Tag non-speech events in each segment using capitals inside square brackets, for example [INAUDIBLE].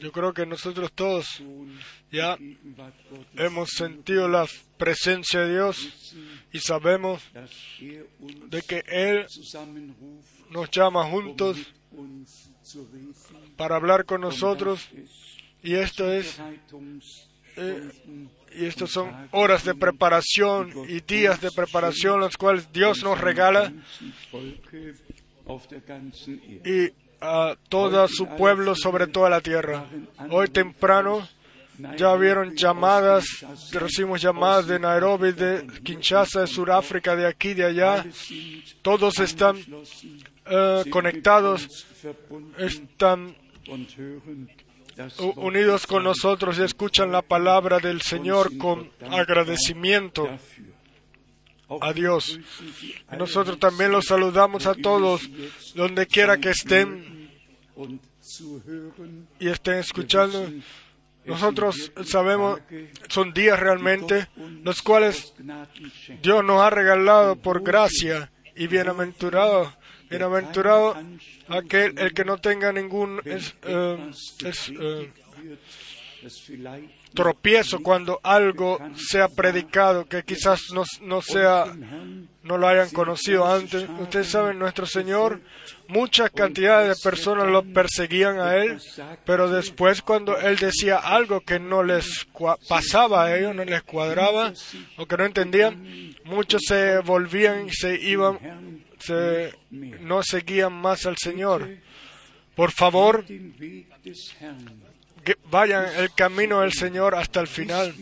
Yo creo que nosotros todos ya hemos sentido la presencia de Dios y sabemos de que Él nos llama juntos para hablar con nosotros y esto es eh, y estos son horas de preparación y días de preparación los cuales Dios nos regala. Y a todo su pueblo sobre toda la tierra. Hoy temprano ya vieron llamadas, recibimos llamadas de Nairobi, de Kinshasa, de Sudáfrica, de aquí, de allá. Todos están eh, conectados, están unidos con nosotros y escuchan la palabra del Señor con agradecimiento a Dios. nosotros también los saludamos a todos, donde quiera que estén y estén escuchando. Nosotros sabemos, son días realmente, los cuales Dios nos ha regalado por gracia y bienaventurado, bienaventurado aquel el que no tenga ningún es, eh, eh, tropiezo cuando algo sea predicado que quizás no, no sea no lo hayan conocido antes. Ustedes saben, nuestro Señor, muchas cantidades de personas lo perseguían a Él, pero después cuando Él decía algo que no les pasaba a ellos, no les cuadraba o que no entendían, muchos se volvían y se iban, se, no seguían más al Señor. Por favor, vayan el camino del Señor hasta el final,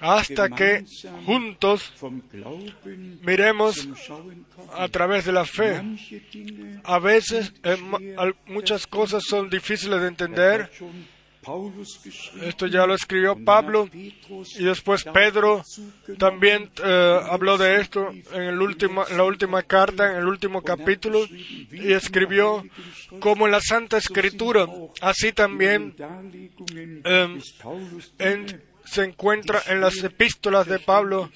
hasta que juntos miremos a través de la fe. A veces eh, muchas cosas son difíciles de entender, esto ya lo escribió Pablo y después Pedro también eh, habló de esto en, el la última carta, en el último capítulo, y escribió como en la Santa Escritura, así también em, se encuentra en las epístolas de Pablo,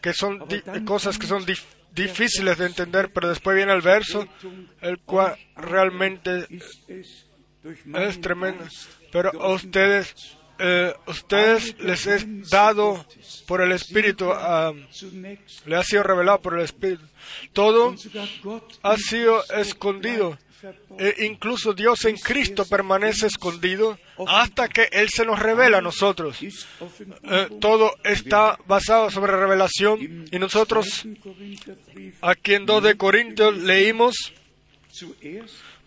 que son cosas que son difíciles de entender, pero después viene el verso, el cual realmente es tremendo pero a ustedes, eh, ustedes les es dado por el Espíritu, le ha sido revelado por el Espíritu. Todo ha sido escondido. E incluso Dios en Cristo permanece escondido hasta que Él se nos revela a nosotros. Eh, todo está basado sobre revelación y nosotros aquí en 2 de Corintios leímos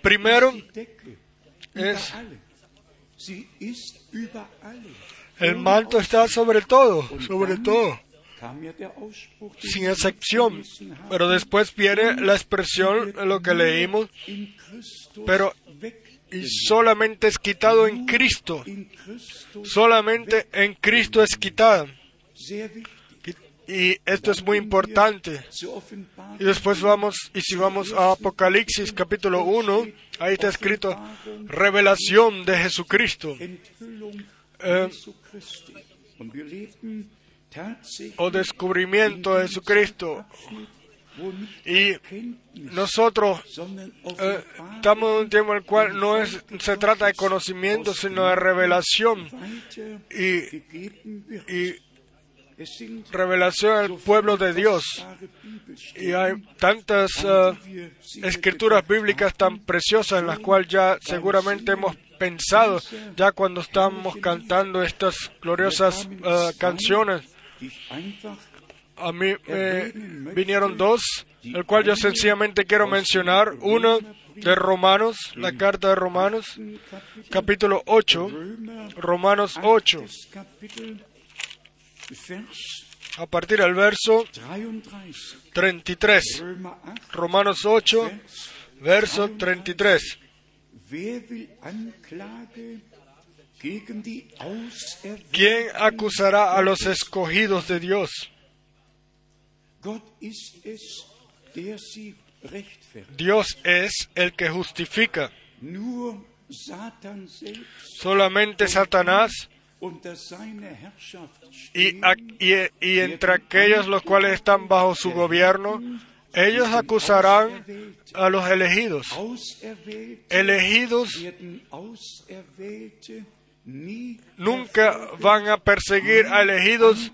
primero es el manto está sobre todo, sobre todo, sin excepción. Pero después viene la expresión, lo que leímos, pero y solamente es quitado en Cristo. Solamente en Cristo es quitado. Y esto es muy importante. Y después vamos, y si vamos a Apocalipsis capítulo 1, ahí está escrito revelación de Jesucristo. Eh, o descubrimiento de Jesucristo. Y nosotros eh, estamos en un tiempo en el cual no es, se trata de conocimiento, sino de revelación. Y, y revelación al pueblo de Dios. Y hay tantas eh, escrituras bíblicas tan preciosas en las cuales ya seguramente hemos pensado ya cuando estamos cantando estas gloriosas eh, canciones. A mí me vinieron dos, el cual yo sencillamente quiero mencionar. Uno de Romanos, la carta de Romanos, capítulo 8, Romanos 8 a partir del verso 33. Romanos 8, verso 33. ¿Quién acusará a los escogidos de Dios? Dios es el que justifica. Solamente Satanás y, y, entre aquellos los cuales están bajo su gobierno, Ellos acusarán a los elegidos. Elegidos nunca van a perseguir a elegidos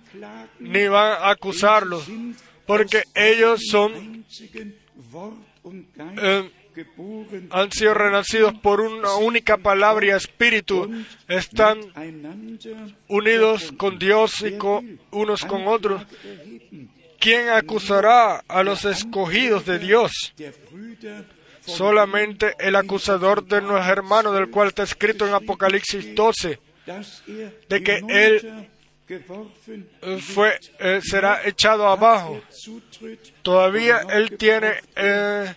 ni van a acusarlos, porque ellos son eh, han sido renacidos por una única palabra y espíritu, están unidos con Dios y con, unos con otros. ¿Quién acusará a los escogidos de Dios? Solamente el acusador de nuestro hermano, del cual está escrito en Apocalipsis 12, de que él fue, eh, será echado abajo. Todavía él tiene eh,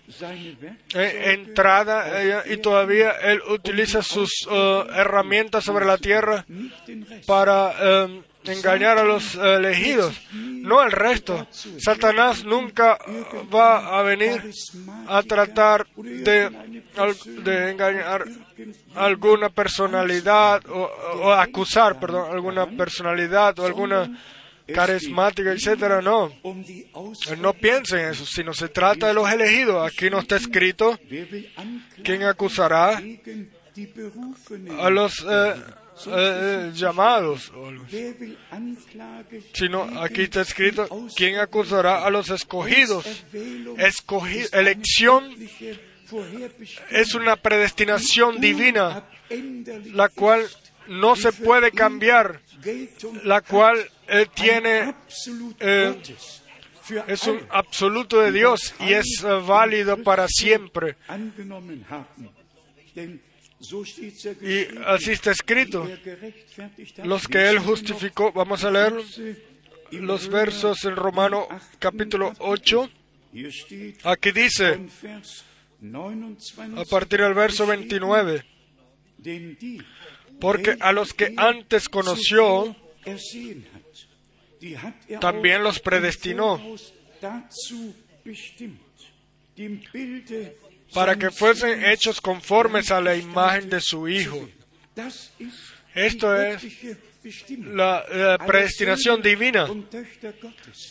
eh, entrada y todavía él utiliza sus herramientas sobre la tierra para engañar a los elegidos, no al resto. Satanás nunca va a venir a tratar de, engañar alguna personalidad o, acusar, perdón, alguna personalidad o alguna carismática, etcétera, no. No piensen en eso, sino se trata de los elegidos. Aquí no está escrito quién acusará a los eh, eh, llamados, sino aquí está escrito quién acusará a los escogidos. Escogi elección es una predestinación divina, la cual no se puede cambiar, la cual eh, tiene eh, es un absoluto de Dios y es eh, válido para siempre. Y así está escrito. Los que Él justificó, vamos a leer los versos en Romano capítulo 8. Aquí dice, a partir del verso 29, porque a los que antes conoció, también los predestinó para que fuesen hechos conformes a la imagen de su Hijo. Esto es la, predestinación divina.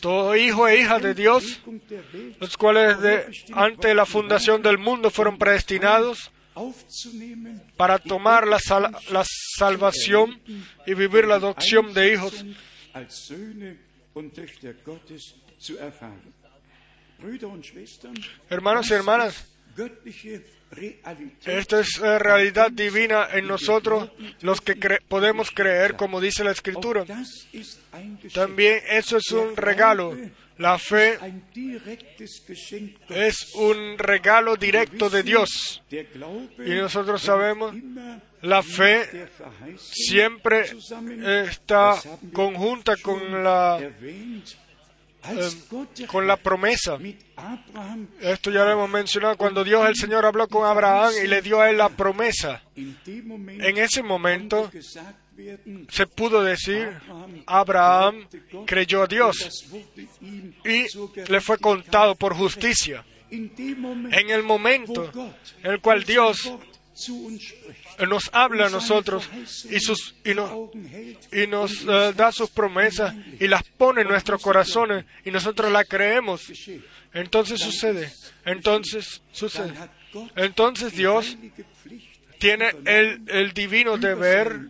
Todo hijo e hija de Dios, los cuales de, ante la fundación del mundo fueron predestinados para tomar la, la salvación y vivir la adopción de hijos. Hermanos y hermanas, esta es la realidad divina en nosotros, los que podemos creer como dice la Escritura. También eso es un regalo. La fe es un regalo directo de Dios. Y nosotros sabemos, la fe siempre está conjunta con la eh, con la promesa. Esto ya lo hemos mencionado cuando Dios el Señor habló con Abraham y le dio a él la promesa. En ese momento se pudo decir, Abraham creyó a Dios y le fue contado por justicia. En el momento en el cual Dios nos habla a nosotros y, sus, y, y nos eh, da sus promesas y las pone en nuestros corazones y nosotros las creemos. Entonces sucede, entonces sucede. Entonces Dios tiene el, el divino deber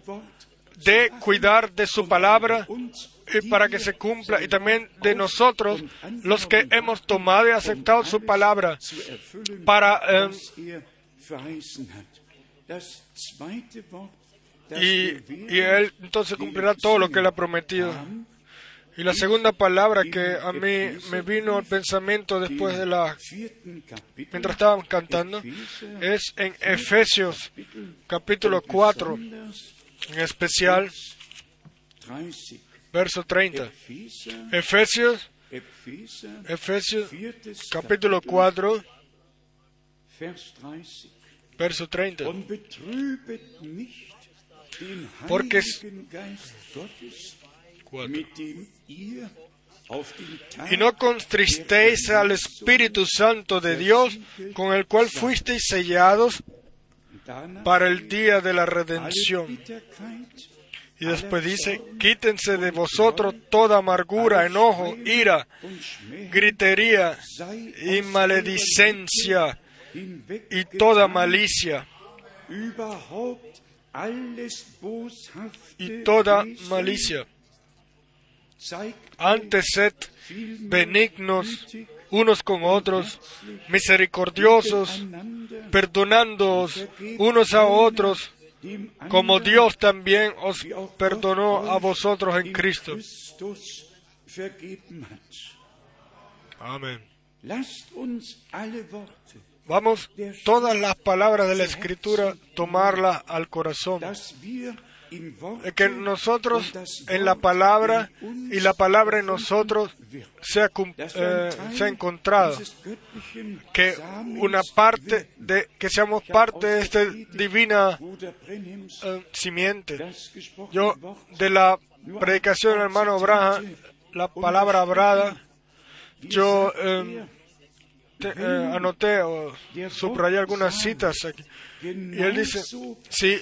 de cuidar de su palabra y para que se cumpla y también de nosotros los que hemos tomado y aceptado su palabra para eh, y, Él entonces cumplirá todo lo que Él ha prometido. Y la segunda palabra que a mí me vino al pensamiento después de la... mientras estábamos cantando, es en Efesios capítulo 4, en especial verso 30. Efesios, Efesios capítulo 4, verso 30. Porque y no contristéis al Espíritu Santo de Dios, con el cual fuisteis sellados para el día de la redención. Y después dice, quítense de vosotros toda amargura, enojo, ira, gritería y maledicencia y toda malicia y toda malicia. Antes sed benignos unos con otros, misericordiosos, perdonándoos unos a otros, como Dios también os perdonó a vosotros en Cristo. Amén. Vamos, todas las palabras de la Escritura, tomarlas al corazón. Que nosotros en la palabra y la palabra en nosotros eh, se ha encontrado que una parte de que seamos parte de esta divina eh, simiente. Yo de la predicación del hermano Abraham la palabra hablada yo eh, anoté o subrayé algunas citas aquí y él dice, si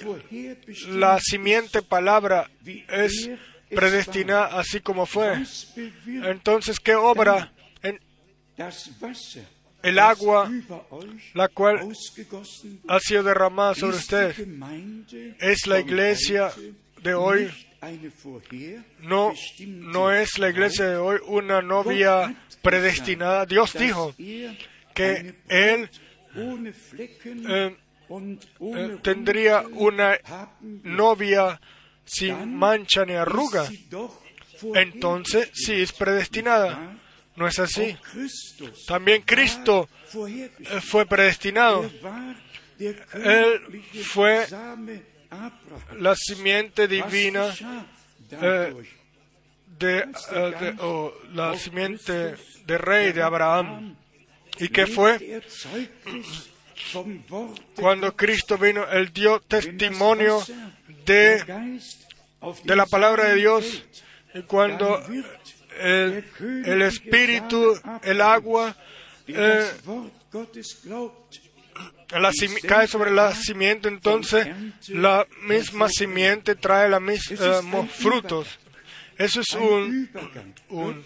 la simiente palabra es predestinada así como fue, entonces ¿qué obra el agua la cual ha sido derramada sobre usted? Es la iglesia de hoy. No, no es la iglesia de hoy una novia predestinada. Dios dijo que Él eh, eh, tendría una novia sin mancha ni arruga, entonces sí es predestinada. ¿No es así? También Cristo eh, fue predestinado. Él fue la simiente divina eh, de, o la simiente de rey de Abraham. ¿Y qué fue? Cuando Cristo vino, Él dio testimonio de, de la palabra de Dios. Y cuando el, el Espíritu, el agua, eh, la, cae sobre la simiente, entonces la misma simiente trae los mismos frutos. Eso es un, un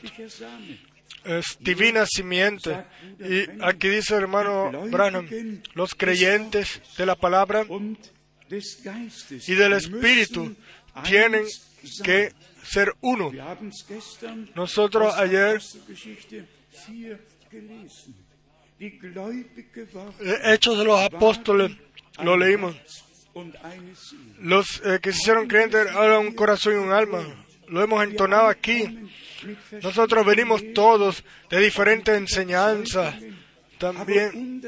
es divina simiente. Y aquí dice el hermano Branham, los creyentes de la palabra y del Espíritu tienen que ser uno. Nosotros ayer Hechos de los Apóstoles lo leímos. Los eh, que se hicieron creyentes ahora un corazón y un alma. Lo hemos entonado aquí nosotros venimos todos de diferentes enseñanzas también,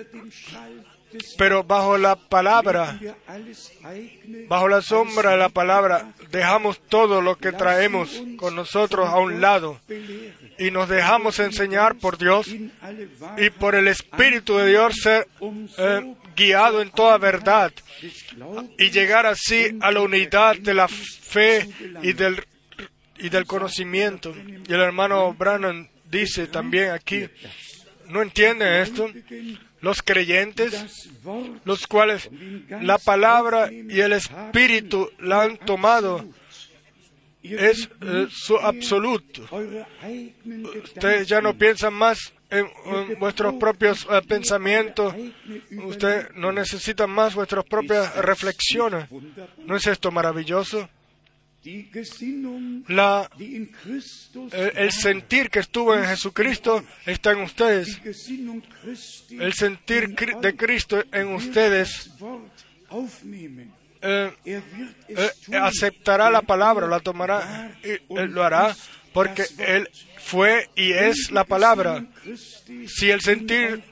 pero bajo la palabra, bajo la sombra de la palabra, dejamos todo lo que traemos con nosotros a un lado y nos dejamos enseñar por Dios y por el Espíritu de Dios ser eh, guiado en toda verdad y llegar así a la unidad de la fe y del y del conocimiento. Y el hermano Brannan dice también aquí, ¿no entiende esto? Los creyentes, los cuales la palabra y el espíritu la han tomado, es eh, su absoluto. Ustedes ya no piensan más en, vuestros propios eh, pensamientos, ustedes no necesitan más vuestras propias reflexiones. ¿No es esto maravilloso? La, el, sentir que estuvo en Jesucristo está en ustedes. El sentir de Cristo en ustedes eh, eh, aceptará la palabra, la tomará y lo hará porque Él fue y es la palabra. Si el sentir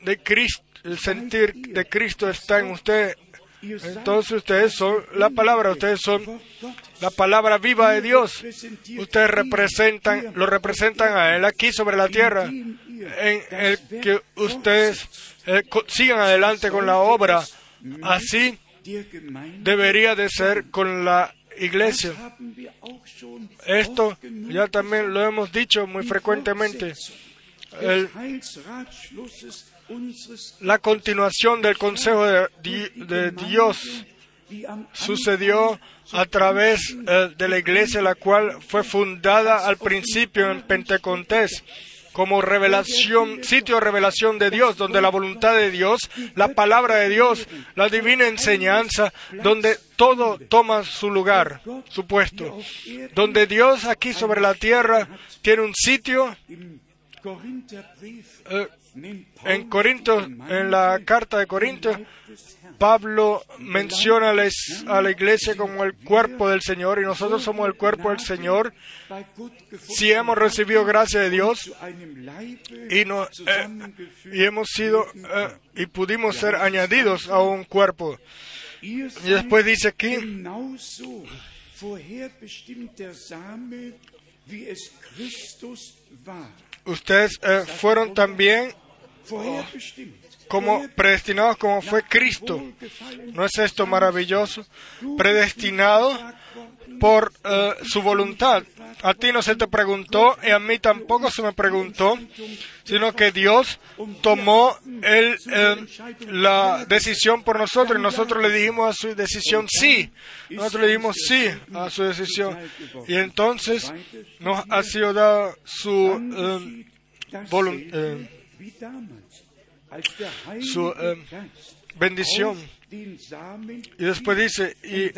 de Cristo, el sentir de Cristo está en usted, entonces ustedes son la palabra, ustedes son la palabra viva de Dios. Ustedes representan, lo representan a Él aquí sobre la tierra, en el que ustedes eh, sigan adelante con la obra. Así debería de ser con la iglesia. Esto ya también lo hemos dicho muy frecuentemente. El, la continuación del consejo de, Dios sucedió a través eh, de la iglesia, la cual fue fundada al principio en Pentecostés como revelación, sitio de revelación de Dios, donde la voluntad de Dios, la palabra de Dios, la divina enseñanza, donde todo toma su lugar, su puesto, donde Dios aquí sobre la tierra tiene un sitio. Eh, en Corinto, en la carta de Corinto, Pablo menciona a la iglesia como el cuerpo del Señor y nosotros somos el cuerpo del Señor si hemos recibido gracia de Dios y, no, eh, y hemos sido eh, y pudimos ser añadidos a un cuerpo. Y después dice aquí, ustedes eh, fueron también como predestinados como fue Cristo. ¿No es esto maravilloso? Predestinado por eh, su voluntad. A ti no se te preguntó y a mí tampoco se me preguntó, sino que Dios tomó el, eh, la decisión por nosotros y nosotros le dijimos a su decisión sí. Nosotros le dijimos sí a su decisión. Y entonces nos ha sido dada su voluntad su eh, bendición. Y después dice, y,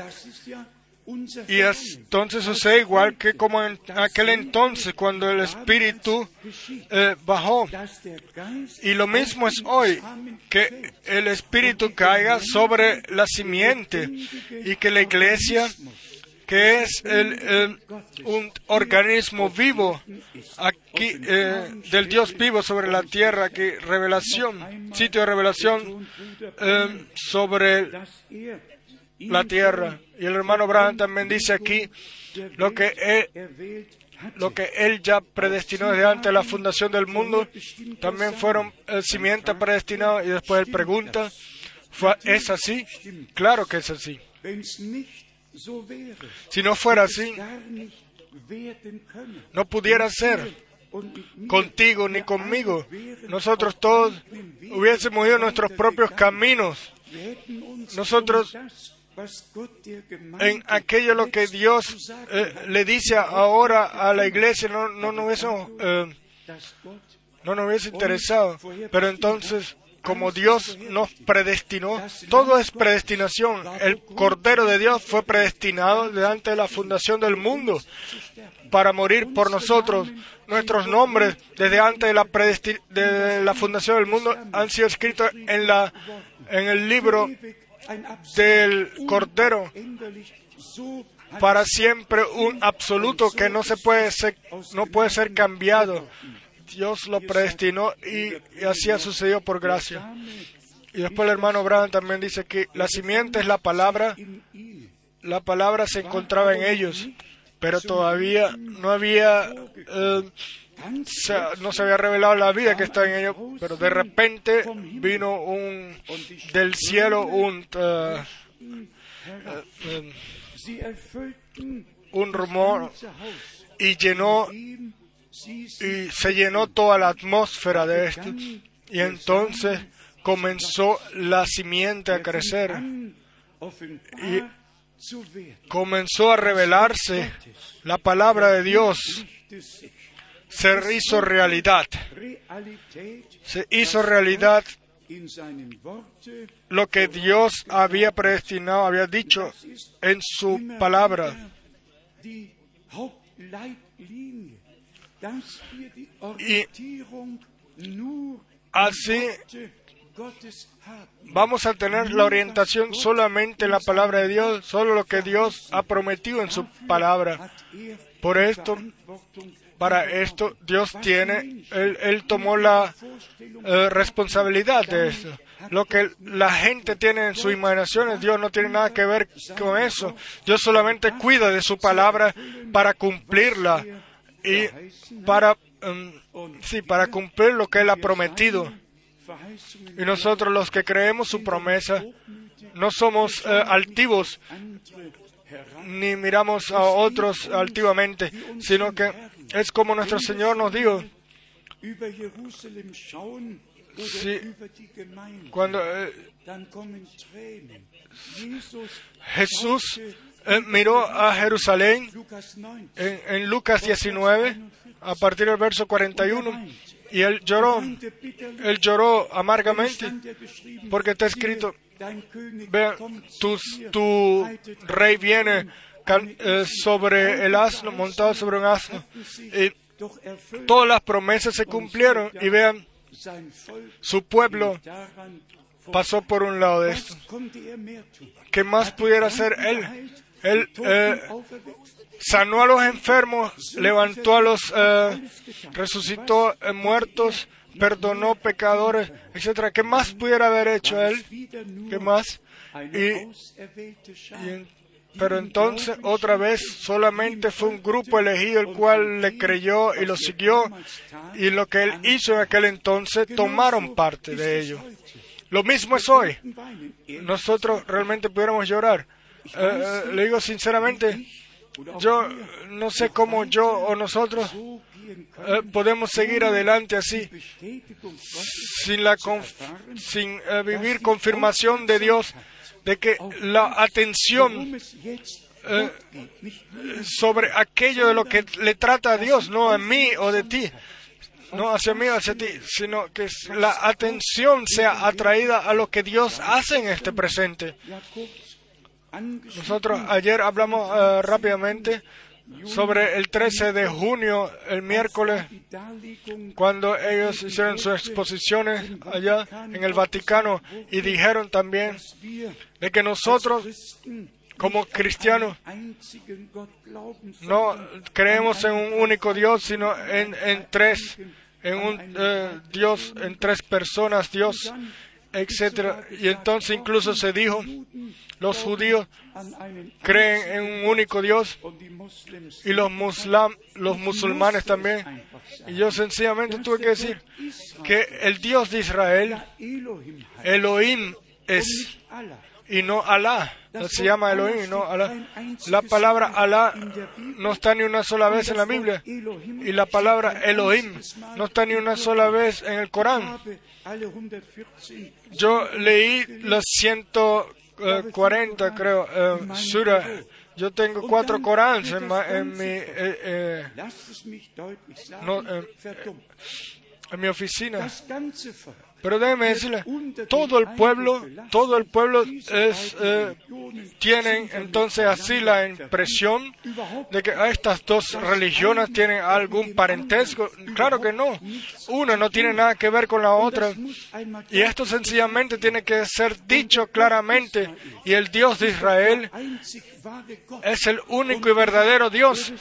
y entonces sucede igual que como en aquel entonces cuando el Espíritu eh, bajó. Y lo mismo es hoy, que el Espíritu caiga sobre la simiente y que la iglesia que es el, un organismo vivo aquí eh, del Dios vivo sobre la tierra, que revelación, sitio de revelación eh, sobre la tierra. Y el hermano Abraham también dice aquí lo que él, lo que él ya predestinó desde antes de la fundación del mundo, también fueron el simiente predestinado y después él pregunta, ¿es así? Claro que es así. Si no fuera así, no pudiera ser contigo ni conmigo. Nosotros todos hubiésemos ido nuestros propios caminos. Nosotros en aquello lo que Dios eh, le dice ahora a la iglesia no, no nos hubiésemos, eh, no nos hubiese interesado. Pero entonces como Dios nos predestinó, todo es predestinación. El Cordero de Dios fue predestinado delante de la fundación del mundo para morir por nosotros. Nuestros nombres desde antes de la, de fundación del mundo han sido escritos en, en el libro del Cordero para siempre un absoluto que no se puede ser, no puede ser cambiado. Dios lo predestinó y, así ha sucedido por gracia. Y después el hermano Brown también dice que la simiente es la palabra, la palabra se encontraba en ellos, pero todavía no había, eh, no se había revelado la vida que está en ellos, pero de repente vino un del cielo un eh, un rumor y llenó y se llenó toda la atmósfera de esto. Y entonces comenzó la simiente a crecer y comenzó a revelarse la palabra de Dios. Se hizo realidad. Se hizo realidad lo que Dios había predestinado, había dicho en su palabra. Y así vamos a tener la orientación solamente en la palabra de Dios, solo lo que Dios ha prometido en su palabra. Por esto, para esto, Dios tiene, Él, tomó la eh, responsabilidad de eso. Lo que la gente tiene en sus imaginaciones, Dios no tiene nada que ver con eso. Dios solamente cuida de su palabra para cumplirla y para, em, sí, para cumplir lo que Él ha prometido. Y nosotros los que creemos su promesa, no somos eh, altivos ni miramos a otros altivamente, sino que es como nuestro Señor nos dijo, Sí, cuando eh, Jesús eh, miró a Jerusalén en, Lucas 19, a partir del verso 41, y él lloró, él lloró amargamente, porque está escrito, vea, tu, rey viene eh, sobre el asno, montado sobre un asno, y todas las promesas se cumplieron, y vean, su pueblo pasó por un lado de esto. ¿Qué más pudiera hacer él? Él eh, sanó a los enfermos, levantó a los, eh, resucitó eh, muertos, perdonó pecadores, etcétera. ¿Qué más pudiera haber hecho él? ¿Qué más? Y- pero entonces otra vez solamente fue un grupo elegido el cual le creyó y lo siguió y lo que él hizo en aquel entonces tomaron parte de ello. Lo mismo es hoy. Nosotros realmente pudiéramos llorar. Eh, eh, le digo sinceramente, yo no sé cómo yo o nosotros eh, podemos seguir adelante así, sin, vivir confirmación de Dios de que la atención sobre aquello de lo que le trata a Dios, no a mí o de ti, no hacia mí o hacia ti, sino que la atención sea atraída a lo que Dios hace en este presente. Nosotros ayer hablamos eh, rápidamente sobre el 13 de junio, el miércoles, cuando ellos hicieron sus exposiciones allá en el Vaticano y dijeron también de que nosotros como cristianos no creemos en un único Dios, sino en, en tres, en un eh, Dios, en tres personas, Dios, etcétera. Y entonces incluso se dijo, los judíos creen en un único Dios y los, muslam- los musulmanes también. Y yo sencillamente tuve que decir que el Dios de Israel, Elohim, es y no Alá. Se llama Elohim y no Alá. La palabra Alá no está ni una sola vez en la Biblia. Y la palabra Elohim no está ni una sola vez en el Corán. Yo leí los 140, creo, eh, surah. Yo tengo cuatro Corans en, en mi, eh, eh, no, eh, en mi oficina. Pero déjeme decirle, todo el pueblo, todo el pueblo es, eh, tienen entonces así la impresión de que estas dos religiones tienen algún parentesco. Claro que no. Una no tiene nada que ver con la otra. Y esto sencillamente tiene que ser dicho claramente. Y el Dios de Israel es el único y verdadero Dios.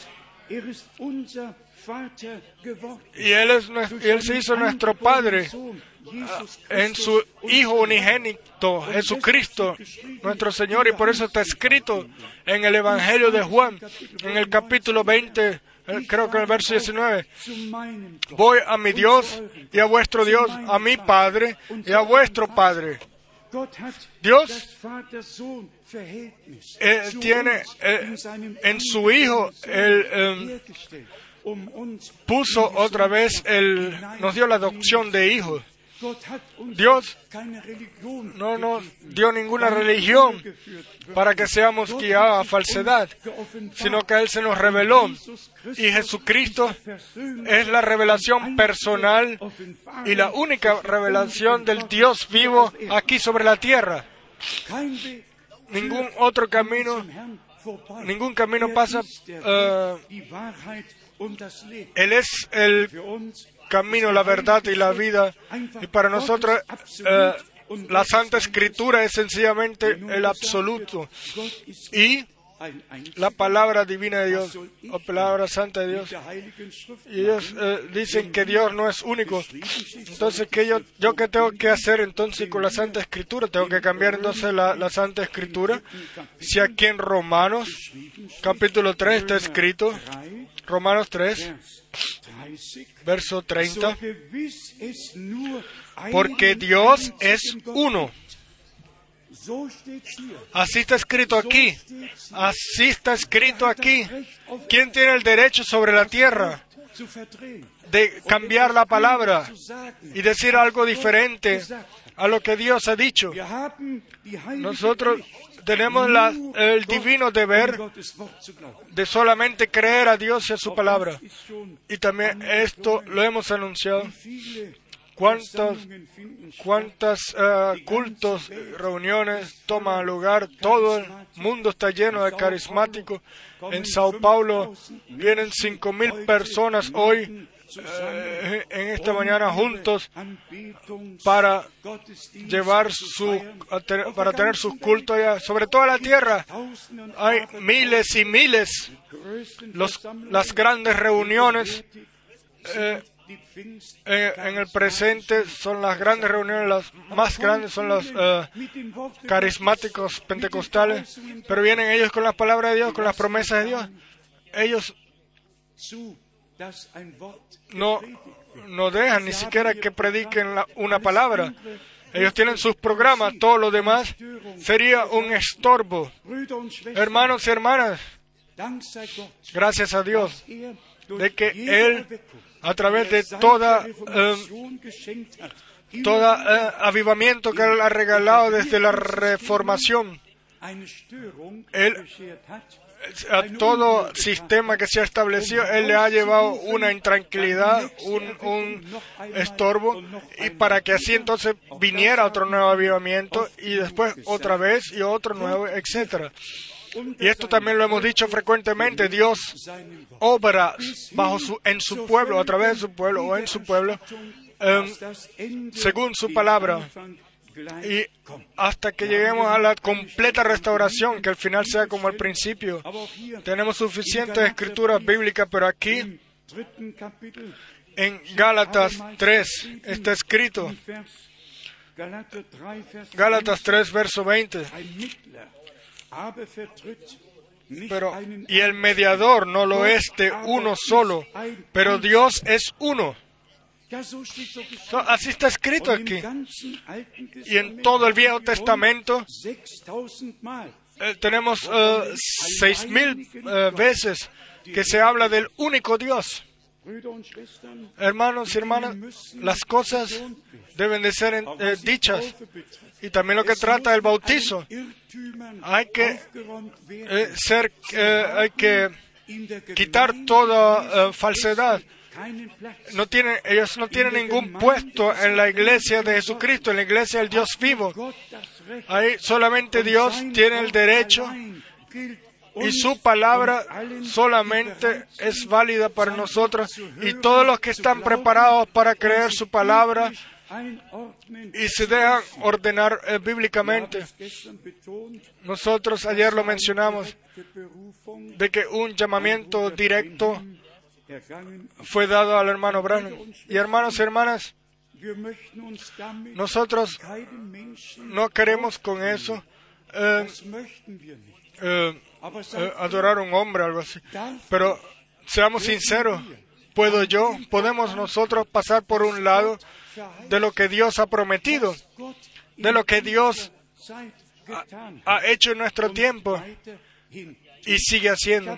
Y Él, es, y él se hizo nuestro Padre en su Hijo unigénito, Jesucristo, nuestro Señor. Y por eso está escrito en el Evangelio de Juan, en el capítulo 20, eh, creo que en el verso 19. Voy a mi Dios y a vuestro Dios, a mi Padre y a vuestro Padre. Dios eh, tiene eh, en su Hijo el, eh, puso otra vez el nos dio la adopción de hijos. Dios no nos dio ninguna religión para que seamos guiados a falsedad, sino que Él se nos reveló. Y Jesucristo es la revelación personal y la única revelación del Dios vivo aquí sobre la tierra. Ningún otro camino, ningún camino pasa. eh, él es el camino, la verdad y la vida. Y para nosotros eh, la Santa Escritura es sencillamente el absoluto. Y la palabra divina de Dios, o palabra santa de Dios. Y ellos eh, dicen que Dios no es único. Entonces, ¿qué yo, ¿yo qué tengo que hacer entonces con la Santa Escritura? Tengo que cambiar entonces la, la Santa Escritura. Si aquí en Romanos, capítulo 3 está escrito, Romanos 3, verso 30, porque Dios es uno. Así está escrito aquí. Así está escrito aquí. ¿Quién tiene el derecho sobre la tierra de cambiar la palabra y decir algo diferente a lo que Dios ha dicho. Nosotros tenemos la- el divino deber de solamente creer a Dios y a su palabra. Y también esto lo hemos anunciado. ¿Cuántos, cuántos eh, cultos, reuniones toman lugar? Todo el mundo está lleno de carismáticos. En Sao Paulo vienen cinco mil personas hoy eh, en esta mañana juntos para llevar su para tener sus cultos allá. sobre toda la tierra hay miles y miles. Los, las grandes reuniones eh, eh, en el presente son las grandes reuniones, las más grandes son los eh, carismáticos pentecostales, pero vienen ellos con la palabra de Dios, con las promesas de Dios. Ellos no, no dejan ni siquiera que prediquen una palabra. Ellos tienen sus programas, todo lo demás sería un estorbo. Hermanos y hermanas, gracias a Dios de que Él, a través de toda, eh, todo avivamiento que Él ha regalado desde la reformación, Él, a todo sistema que se ha establecido, Él le ha llevado una intranquilidad, un, un estorbo, y para que así entonces viniera otro nuevo avivamiento, y después otra vez, y otro nuevo, etcétera. Y esto también lo hemos dicho frecuentemente, Dios obra bajo su, en su pueblo, a través de su pueblo o en su pueblo, em, según su palabra. Y hasta que lleguemos a la completa restauración, que al final sea como al principio. Tenemos suficientes escrituras bíblicas, pero aquí en Gálatas 3 está escrito, Gálatas 3, verso 20, pero y el mediador no lo es de uno solo, pero Dios es uno. So, así está escrito aquí. Y en todo el Viejo Testamento eh, tenemos eh, seis mil eh, veces que se habla del único Dios. Hermanos y hermanas, las cosas deben de ser en- eh, dichas. Y también lo que trata del bautizo. Hay que eh, ser, eh, hay que quitar toda falsedad. No tienen, ellos no tienen ningún puesto en la iglesia de Jesucristo, en la iglesia del Dios vivo. Ahí solamente Dios tiene el derecho y su palabra solamente es válida para nosotros y todos los que están preparados para creer su palabra y se dejan ordenar eh, bíblicamente. Nosotros ayer lo mencionamos de que un llamamiento directo fue dado al hermano Branham. Y hermanos y hermanas, nosotros no queremos con eso eh, eh, eh, adorar a un hombre algo así. Pero seamos sinceros, ¿puedo yo, podemos nosotros pasar por un lado de lo que Dios ha prometido, de lo que Dios ha hecho en nuestro tiempo y sigue haciendo?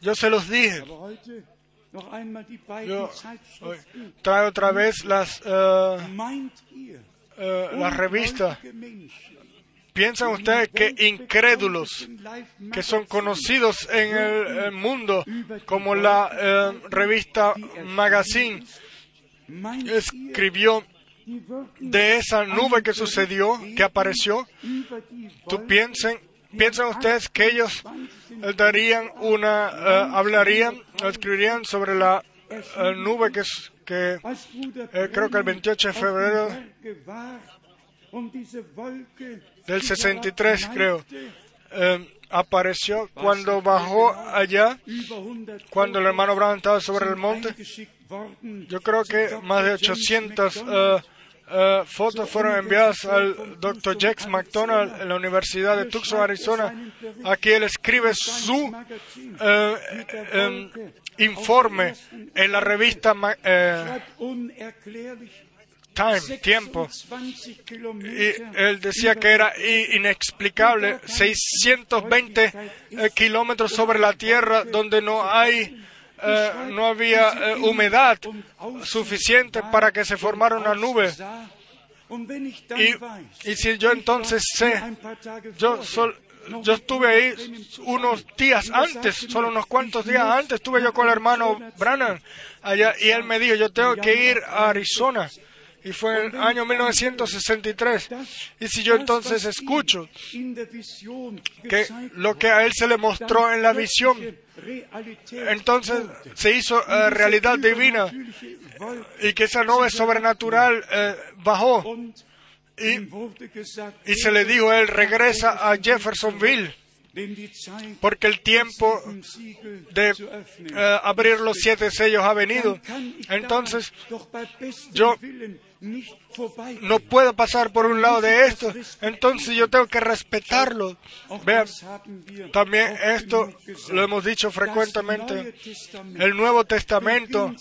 Yo se los dije. Yo hoy traigo otra vez las, eh, eh, las revistas. ¿Piensan ustedes que incrédulos que son conocidos en el, el mundo como la eh, revista Magazine escribió de esa nube que sucedió, que apareció? ¿Tú piensen, piensan ustedes que ellos eh, darían una, eh, hablarían, escribirían sobre la eh, nube que, creo que el 28 de febrero del 63, creo, apareció cuando bajó allá, cuando el hermano Brown estaba sobre el monte. Yo creo que más de 800 eh, fotos fueron enviadas al Dr. Jax McDonald en la Universidad de Tucson, Arizona. Aquí él escribe su eh, eh, informe en la revista eh, Time, Tiempo. Y él decía que era inexplicable, 620 eh, kilómetros sobre la Tierra donde no hay eh, no había eh, humedad suficiente para que se formara una nube. Y, si yo entonces sé, yo, yo estuve ahí unos días antes, solo unos cuantos días antes, estuve yo con el hermano Brannan allá y él me dijo, yo tengo que ir a Arizona. Y fue en el año 1963. Y si yo entonces escucho que lo que a él se le mostró en la visión, entonces se hizo eh, realidad divina y que esa nube sobrenatural eh, bajó y, y se le dijo a él, regresa a Jeffersonville porque el tiempo de eh, abrir los siete sellos ha venido. Entonces, yo no puedo pasar por un lado de esto, entonces yo tengo que respetarlo. Vean, también esto lo hemos dicho frecuentemente. El Nuevo Testamento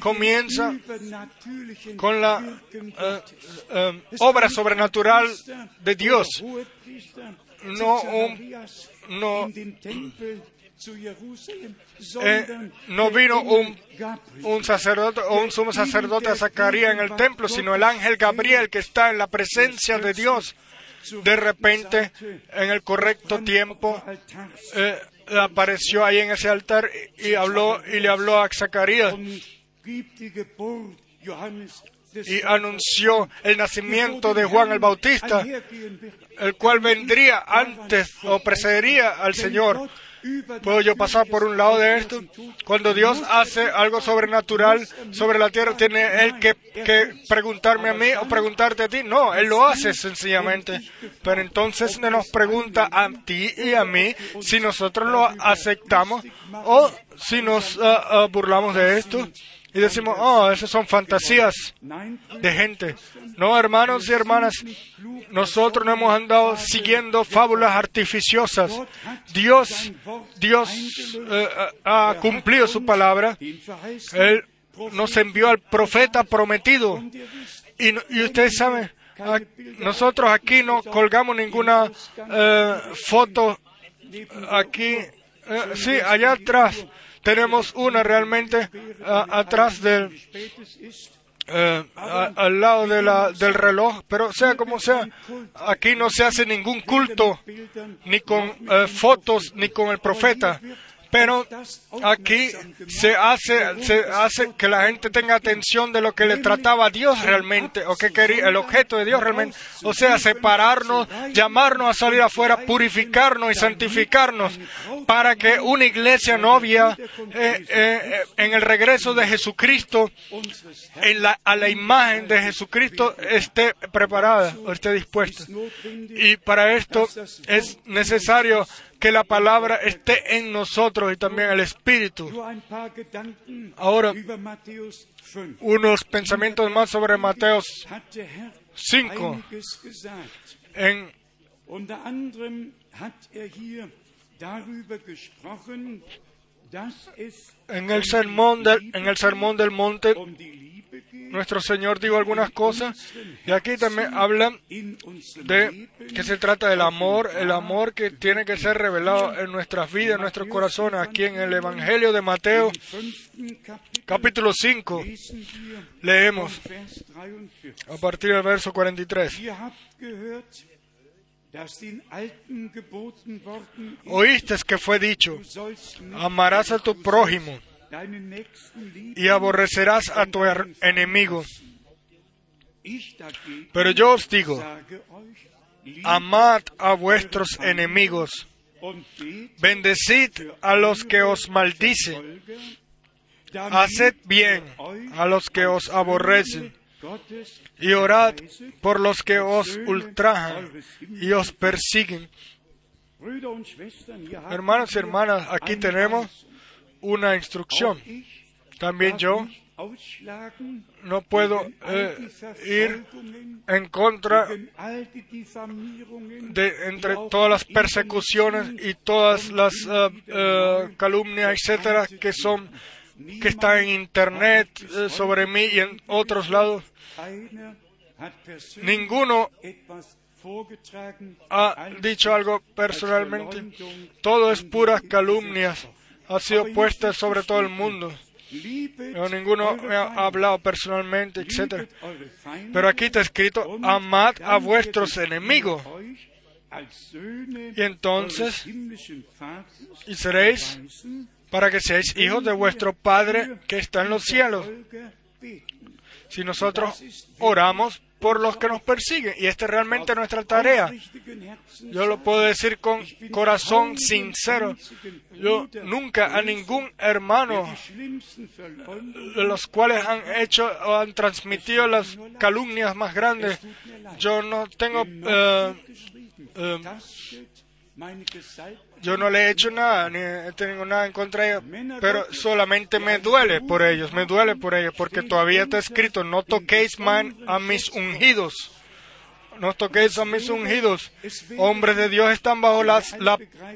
comienza con la eh, eh, obra sobrenatural de Dios, no no, eh, no vino un, sacerdote o un sumo sacerdote a Zacarías en el templo, sino el ángel Gabriel que está en la presencia de Dios. De repente, en el correcto tiempo, eh, apareció ahí en ese altar y, habló y le habló a Zacarías y anunció el nacimiento de Juan el Bautista, el cual vendría antes o precedería al Señor. ¿Puedo yo pasar por un lado de esto? Cuando Dios hace algo sobrenatural sobre la tierra, ¿tiene Él que, que, preguntarme a mí o preguntarte a ti? No, Él lo hace sencillamente. Pero entonces nos pregunta a ti y a mí si nosotros lo aceptamos o si nos ah, burlamos de esto y decimos, oh, esas son fantasías de gente. No, hermanos y hermanas, nosotros no hemos andado siguiendo fábulas artificiosas. Dios, Dios eh, ha cumplido su palabra. Él nos envió al profeta prometido. Y, y ustedes saben, nosotros aquí no colgamos ninguna eh, foto aquí, eh, sí, allá atrás tenemos una realmente atrás del, eh, al lado de del reloj, pero sea como sea, aquí no se hace ningún culto, ni con eh, fotos, ni con el profeta. Pero aquí se hace, se hace que la gente tenga atención de lo que le trataba Dios realmente, o que quería, el objeto de Dios realmente. O sea, separarnos, llamarnos a salir afuera, purificarnos y santificarnos, para que una iglesia novia eh, eh, en el regreso de Jesucristo, en la, a la imagen de Jesucristo, esté preparada o esté dispuesta. Y para esto es necesario que la palabra esté en nosotros y también el Espíritu. Ahora, unos pensamientos más sobre Mateo 5. En, en el sermón del, en el sermón del monte nuestro Señor dijo algunas cosas y aquí también hablan de que se trata del amor, el amor que tiene que ser revelado en nuestras vidas, en nuestros corazones. Aquí en el Evangelio de Mateo, capítulo 5, leemos a partir del verso 43. Oíste que fue dicho, amarás a tu prójimo y aborrecerás a tu enemigo. Pero yo os digo, amad a vuestros enemigos, bendecid a los que os maldicen, haced bien a los que os aborrecen, y orad por los que os ultrajan y os persiguen. Hermanos y hermanas, aquí tenemos una instrucción. También yo no puedo eh, ir en contra de entre todas las persecuciones y todas las eh, eh, calumnias, etcétera, que son que están en internet sobre mí y en otros lados. Ninguno ha dicho algo personalmente. Todo es puras calumnias ha sido puesta sobre todo el mundo. No, ninguno me ha hablado personalmente, etc. Pero aquí está escrito, amad a vuestros enemigos. Y entonces, y seréis para que seáis hijos de vuestro Padre que está en los cielos. Si nosotros oramos por los que nos persiguen, y esta es realmente nuestra tarea, yo lo puedo decir con corazón sincero, yo nunca a ningún hermano de los cuales han hecho o han transmitido las calumnias más grandes, yo no tengo eh, eh, yo no le he hecho nada, ni he tenido nada en contra de ellos, pero solamente me duele por ellos, me duele por ellos, porque todavía está escrito, no toquéis man a mis ungidos. No toquéis a mis ungidos. Hombres de Dios están bajo la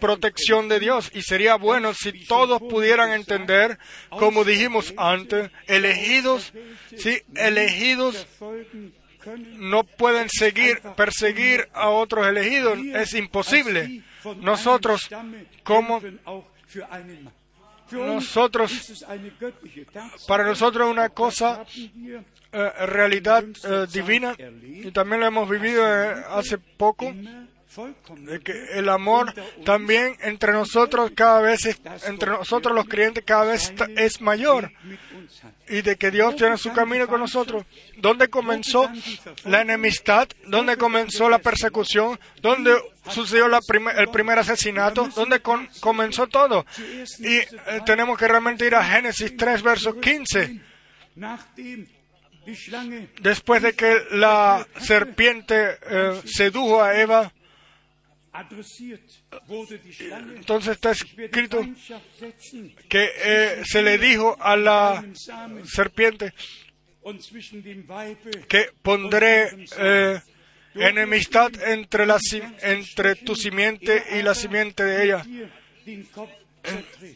protección de Dios. Y sería bueno si todos pudieran entender, como dijimos antes, elegidos, sí, elegidos no pueden seguir, perseguir a otros elegidos. Es imposible. Nosotros como nosotros para nosotros una cosa eh, realidad eh, divina y también lo hemos vivido eh, hace poco de que el amor también entre nosotros cada vez entre nosotros los creyentes cada vez es mayor y de que Dios tiene su camino con nosotros. ¿Dónde comenzó la enemistad? ¿Dónde comenzó la persecución? ¿Dónde sucedió el primer asesinato? ¿Dónde comenzó todo? Y eh, tenemos que realmente ir a Génesis 3, verso 15. Después de que la serpiente eh, sedujo a Eva, entonces está escrito que eh, se le dijo a la serpiente que pondré eh, enemistad entre, la, entre tu simiente y la simiente de ella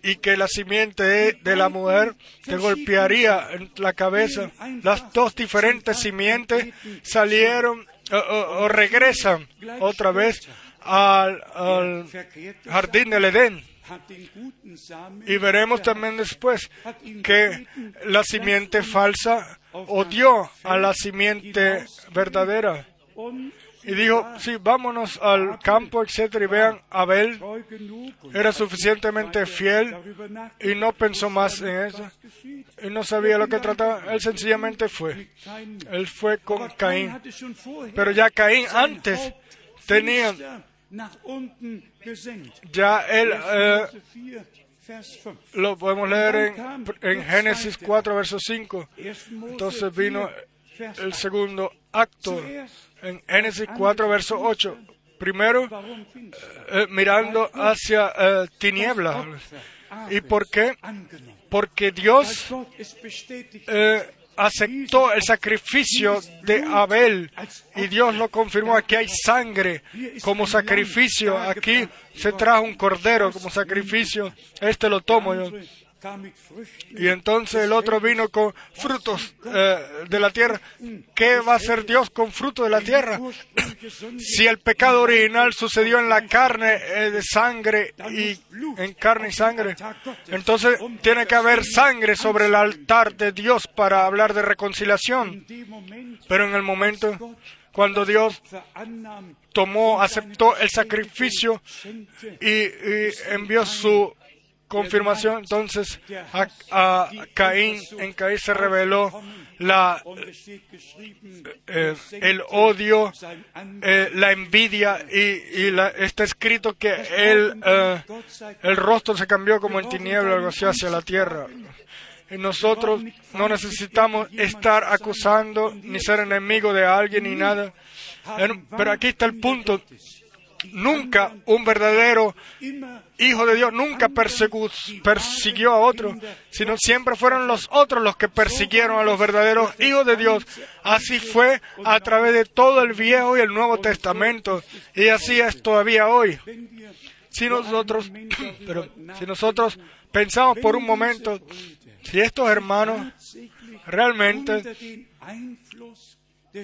y que la simiente de, la mujer te golpearía en la cabeza. Las dos diferentes simientes salieron o regresan otra vez al, jardín del Edén. Y veremos también después que la simiente falsa odió a la simiente verdadera. Y dijo, sí, vámonos al campo, etcétera, y vean, Abel era suficientemente fiel y no pensó más en eso. Y no sabía lo que trataba. Él sencillamente fue. Él fue con Caín. Pero ya Caín antes tenía ya él eh, lo podemos leer en, en, Génesis 4, verso 5. Entonces vino el segundo acto en Génesis 4, verso 8. Primero, eh, mirando hacia eh, tinieblas. ¿Y por qué? Porque Dios aceptó el sacrificio de Abel y Dios lo confirmó. Aquí hay sangre como sacrificio. Aquí se trajo un cordero como sacrificio. Este lo tomo yo. Y entonces el otro vino con frutos eh, de la tierra. ¿Qué va a hacer Dios con frutos de la tierra? si el pecado original sucedió en la carne eh, de sangre y en carne y sangre, entonces tiene que haber sangre sobre el altar de Dios para hablar de reconciliación. Pero en el momento cuando Dios tomó, aceptó el sacrificio y envió su confirmación, entonces a, Caín, en Caín se reveló la, eh, el odio, eh, la envidia y, está escrito que el, eh, el rostro se cambió como en tiniebla, algo así, hacia la tierra. Y nosotros no necesitamos estar acusando ni ser enemigo de alguien ni nada. Pero aquí está el punto nunca un verdadero hijo de Dios, nunca persiguió a otro, sino siempre fueron los otros los que persiguieron a los verdaderos hijos de Dios. Así fue a través de todo el Viejo y el Nuevo Testamento, y así es todavía hoy. Si nosotros, [CLEARS THROAT] pero si nosotros pensamos por un momento, si estos hermanos realmente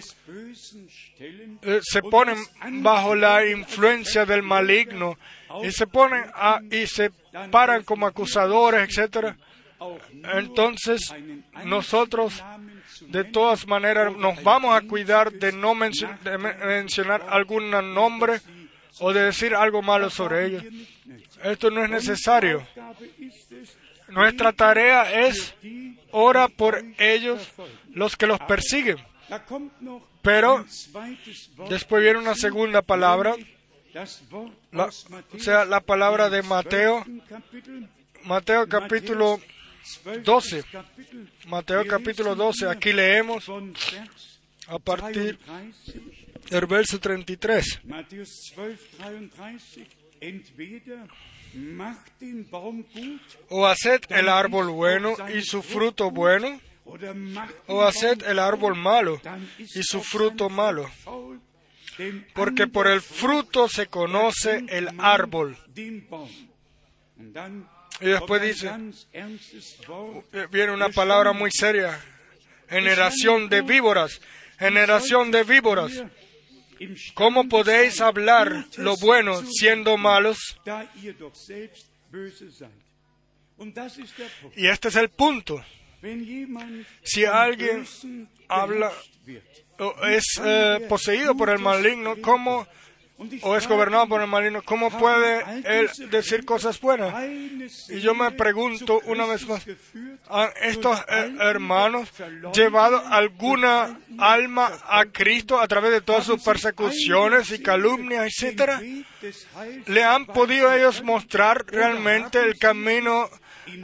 se ponen bajo la influencia del maligno y se ponen a, y se paran como acusadores, etcétera. Entonces nosotros de todas maneras nos vamos a cuidar de no de mencionar algún nombre o de decir algo malo sobre ellos. Esto no es necesario. Nuestra tarea es ora por ellos, los que los persiguen. Pero después viene una segunda palabra, la- o sea, la palabra de Mateo, Mateo capítulo 12. Mateo capítulo 12, aquí leemos a partir del verso 33. Matthäus 12, 33. Entweder macht den Baum gut O haced el árbol bueno y su fruto bueno, o haced el árbol malo y su fruto malo. Porque por el fruto se conoce el árbol. Y después dice, viene una palabra muy seria. Generación de víboras. Generación de víboras. ¿Cómo podéis hablar lo bueno siendo malos? Y este es el punto. Si alguien habla- O es eh, poseído por el maligno, ¿cómo, o es gobernado por el maligno, ¿cómo puede él decir cosas buenas? Y yo me pregunto una vez más, ¿han estos eh, hermanos llevado alguna alma a Cristo a través de todas sus persecuciones y calumnias, etcétera? ¿Le han podido ellos mostrar realmente el camino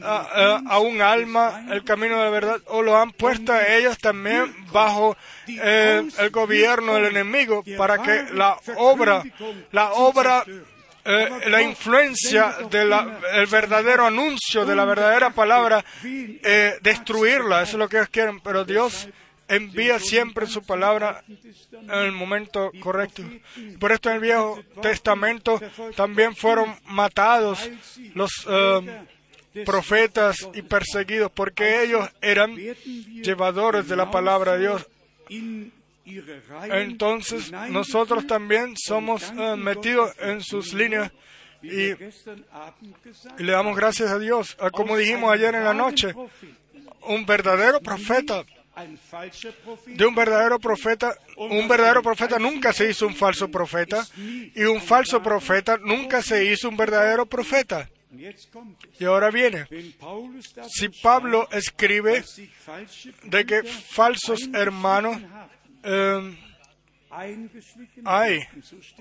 a, un alma, el camino de la verdad? ¿O lo han puesto a ellos también bajo eh, el gobierno del enemigo para que la obra, la obra eh, la influencia del verdadero anuncio de la verdadera palabra, eh, destruirla, eso es lo que ellos quieren, pero Dios envía siempre su palabra en el momento correcto. Por esto en el Viejo Testamento también fueron matados los eh, profetas y perseguidos porque ellos eran llevadores de la palabra de Dios. Entonces nosotros también somos eh, metidos en sus líneas y, y le damos gracias a Dios. Ah, Como dijimos ayer en la noche, un verdadero profeta, de un verdadero profeta, un verdadero profeta nunca se hizo un falso profeta y un falso profeta nunca se hizo un verdadero profeta. Y ahora viene, si Pablo escribe de que falsos hermanos eh, hay,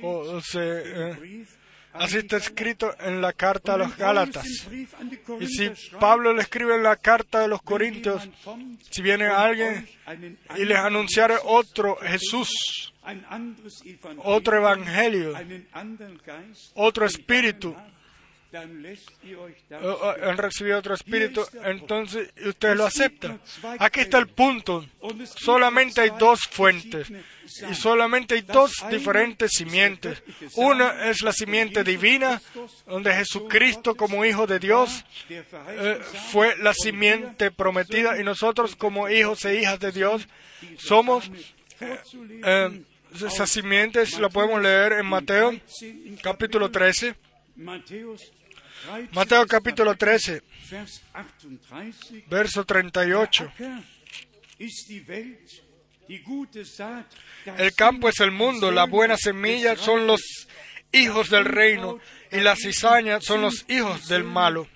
o, o se, eh, así está escrito en la carta a los Gálatas. Y si Pablo le escribe en la carta de los Corintios, si viene alguien y les anunciare otro Jesús, otro evangelio, otro espíritu, han recibido otro espíritu, entonces ustedes lo aceptan. Aquí está el punto. Solamente hay dos fuentes y solamente hay dos diferentes simientes. Una es la simiente divina, donde Jesucristo como Hijo de Dios eh, fue la simiente prometida y nosotros como hijos e hijas de Dios somos eh, esa simiente, si la podemos leer en Mateo capítulo 13. Mateo capítulo 13, verso 38. El campo es el mundo, la buena semilla son los hijos del reino y las cizañas son los hijos del malo.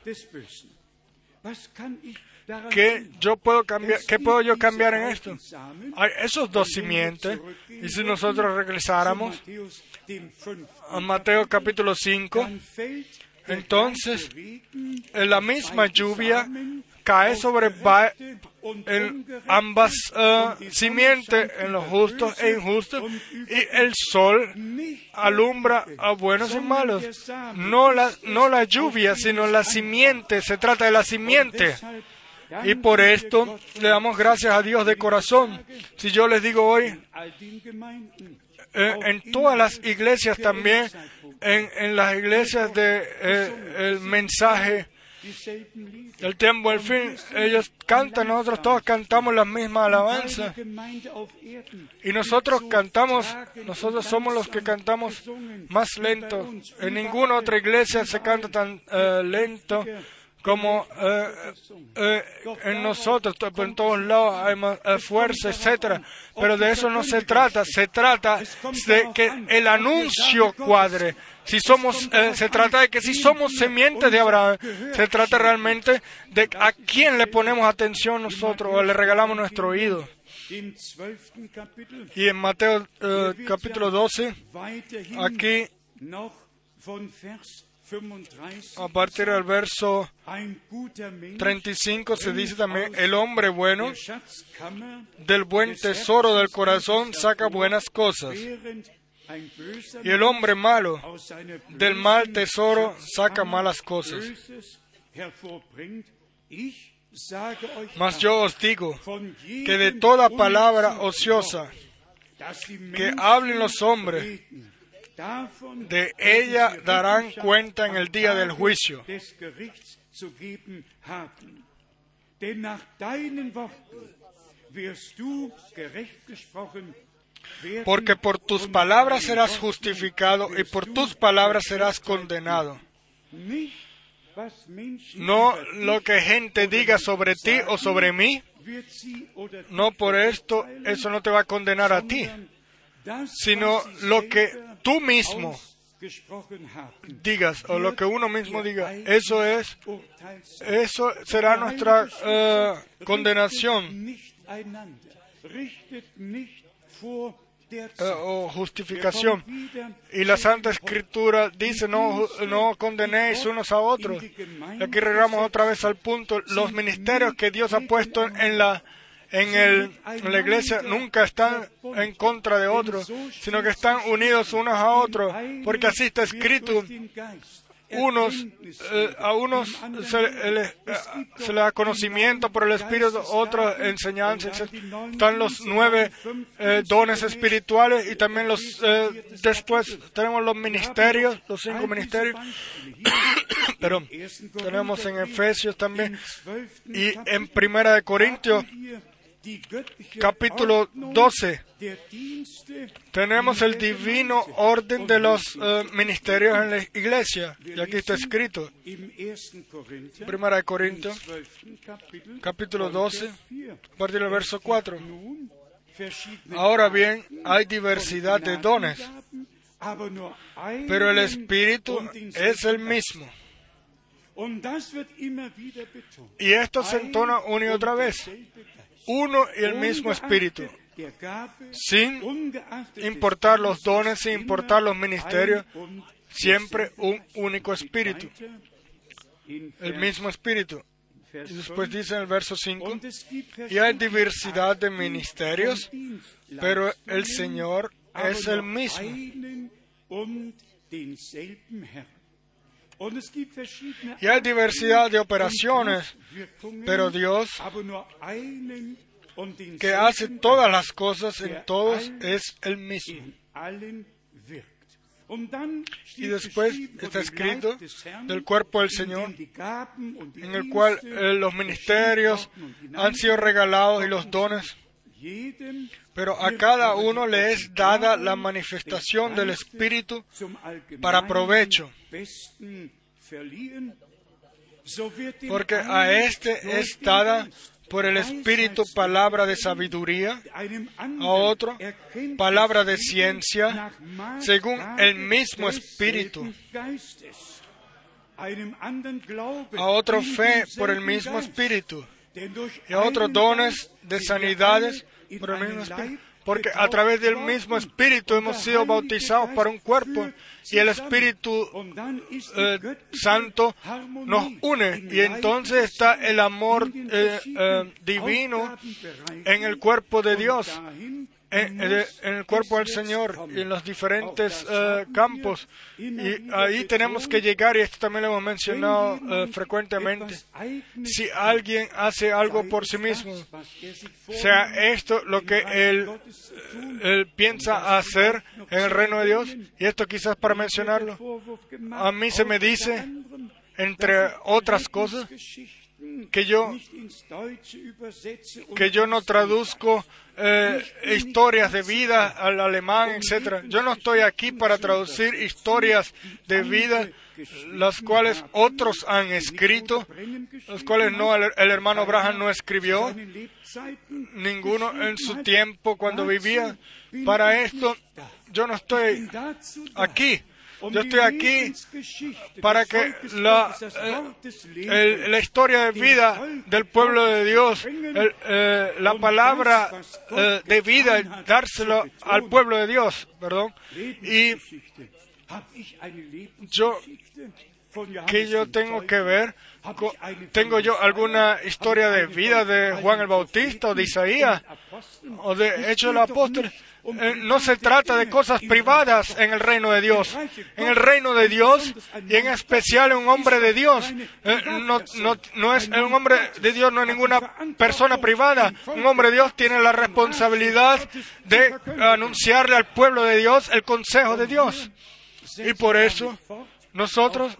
¿Qué, yo puedo cambiar, ¿Qué puedo yo cambiar en esto? Hay esos dos simientes, y si nosotros regresáramos a Mateo capítulo 5, entonces en la misma lluvia cae sobre ambas eh, simientes, en los justos e injustos, y el sol alumbra a buenos y malos. No la, no la lluvia, sino la simiente, se trata de la simiente. Y por esto le damos gracias a Dios de corazón. Si yo les digo hoy, eh, en todas las iglesias también, en, en las iglesias de eh, el mensaje El tiempo del fin, ellos cantan, nosotros todos cantamos las mismas alabanzas. Y nosotros cantamos, nosotros somos los que cantamos más lento. En ninguna otra iglesia se canta tan eh, lento como eh, eh, en nosotros, en todos lados hay más eh, fuerza, etcétera. Pero de eso no se trata. Se trata de que el anuncio cuadre. Si somos, eh, se trata de que si somos semientes de Abraham, se trata realmente de a quién le ponemos atención nosotros o le regalamos nuestro oído. Y en Mateo eh, capítulo 12, aquí a partir del verso 35 se dice también, el hombre bueno del buen tesoro del corazón saca buenas cosas. Y el hombre malo del mal tesoro saca malas cosas. Mas yo os digo que de toda palabra ociosa que hablen los hombres, de ella darán cuenta en el día del juicio. Porque por tus palabras serás justificado y por tus palabras serás condenado. No lo que gente diga sobre ti o sobre mí, no por esto, eso no te va a condenar a ti, sino lo que tú mismo digas o lo que uno mismo diga, eso es, eso será nuestra eh, condenación o justificación. Y la Santa Escritura dice, no, no condenéis unos a otros. Aquí regresamos otra vez al punto, los ministerios que Dios ha puesto en la en, el, en la iglesia nunca están en contra de otros, sino que están unidos unos a otros, porque así está escrito. Unos, eh, a unos se, les, eh, les da conocimiento por el Espíritu, otros enseñanza. Están los nueve eh, dones espirituales y también los después tenemos los ministerios, los cinco ministerios. [COUGHS] Pero tenemos en Efesios también y en Primera de Corintios capítulo 12 tenemos el divino orden de los eh, ministerios en la iglesia. Y aquí está escrito. Primera de Corintios, capítulo 12, a partir del verso 4. Ahora bien, hay diversidad de dones, pero el Espíritu es el mismo. Y esto se entona una y otra vez uno y el mismo espíritu, sin importar los dones, sin importar los ministerios, siempre un único espíritu, el mismo espíritu. Y después dice en el verso 5, y hay diversidad de ministerios, pero el Señor es el mismo. Y hay diversidad de operaciones, pero Dios, que hace todas las cosas en todos, es el mismo. Y después está escrito del cuerpo del Señor, en el cual eh, los ministerios han sido regalados y los dones pero a cada uno le es dada la manifestación del Espíritu para provecho. Porque a este es dada por el Espíritu palabra de sabiduría, a otro palabra de ciencia, según el mismo Espíritu, a otro fe por el mismo Espíritu, y a otros dones de sanidades porque a través del mismo Espíritu hemos sido bautizados para un cuerpo y el Espíritu eh, Santo nos une. Y entonces está el amor eh, eh, divino en el cuerpo de Dios en, el cuerpo del Señor y en los diferentes eh, campos. Y ahí tenemos que llegar, y esto también lo hemos mencionado eh, frecuentemente, si alguien hace algo por sí mismo, sea esto lo que él, él piensa hacer en el reino de Dios, y esto quizás para mencionarlo, a mí se me dice, entre otras cosas, que yo, que yo no traduzco eh, historias de vida al alemán, etc. Yo no estoy aquí para traducir historias de vida las cuales otros han escrito, las cuales no el, el hermano Braham no escribió, ninguno en su tiempo cuando vivía. Para esto yo no estoy aquí. Yo estoy aquí para que la, eh, la historia de vida del pueblo de Dios, eh, la palabra eh, de vida, dárselo al pueblo de Dios, perdón, y yo que yo tengo que ver, tengo yo alguna historia de vida de Juan el Bautista o de Isaías o de Hechos del Apóstol. Eh, no se trata de cosas privadas en el reino de Dios. En el reino de Dios y en especial un hombre de Dios. no es un hombre de Dios, no es ninguna persona privada. Un hombre de Dios tiene la responsabilidad de anunciarle al pueblo de Dios el consejo de Dios. Y por eso nosotros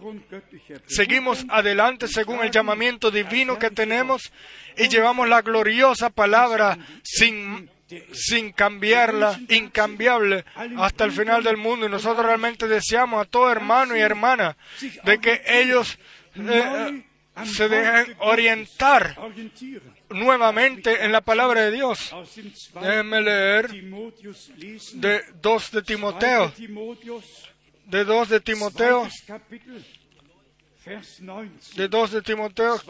seguimos adelante según el llamamiento divino que tenemos y llevamos la gloriosa palabra sin, sin cambiarla, incambiable, hasta el final del mundo. Y nosotros realmente deseamos a todo hermano y hermana de que ellos eh, se dejen orientar nuevamente en la palabra de Dios. Déjenme leer de 2 de Timoteo, de 2 de Timoteo, de 2 de Timoteo,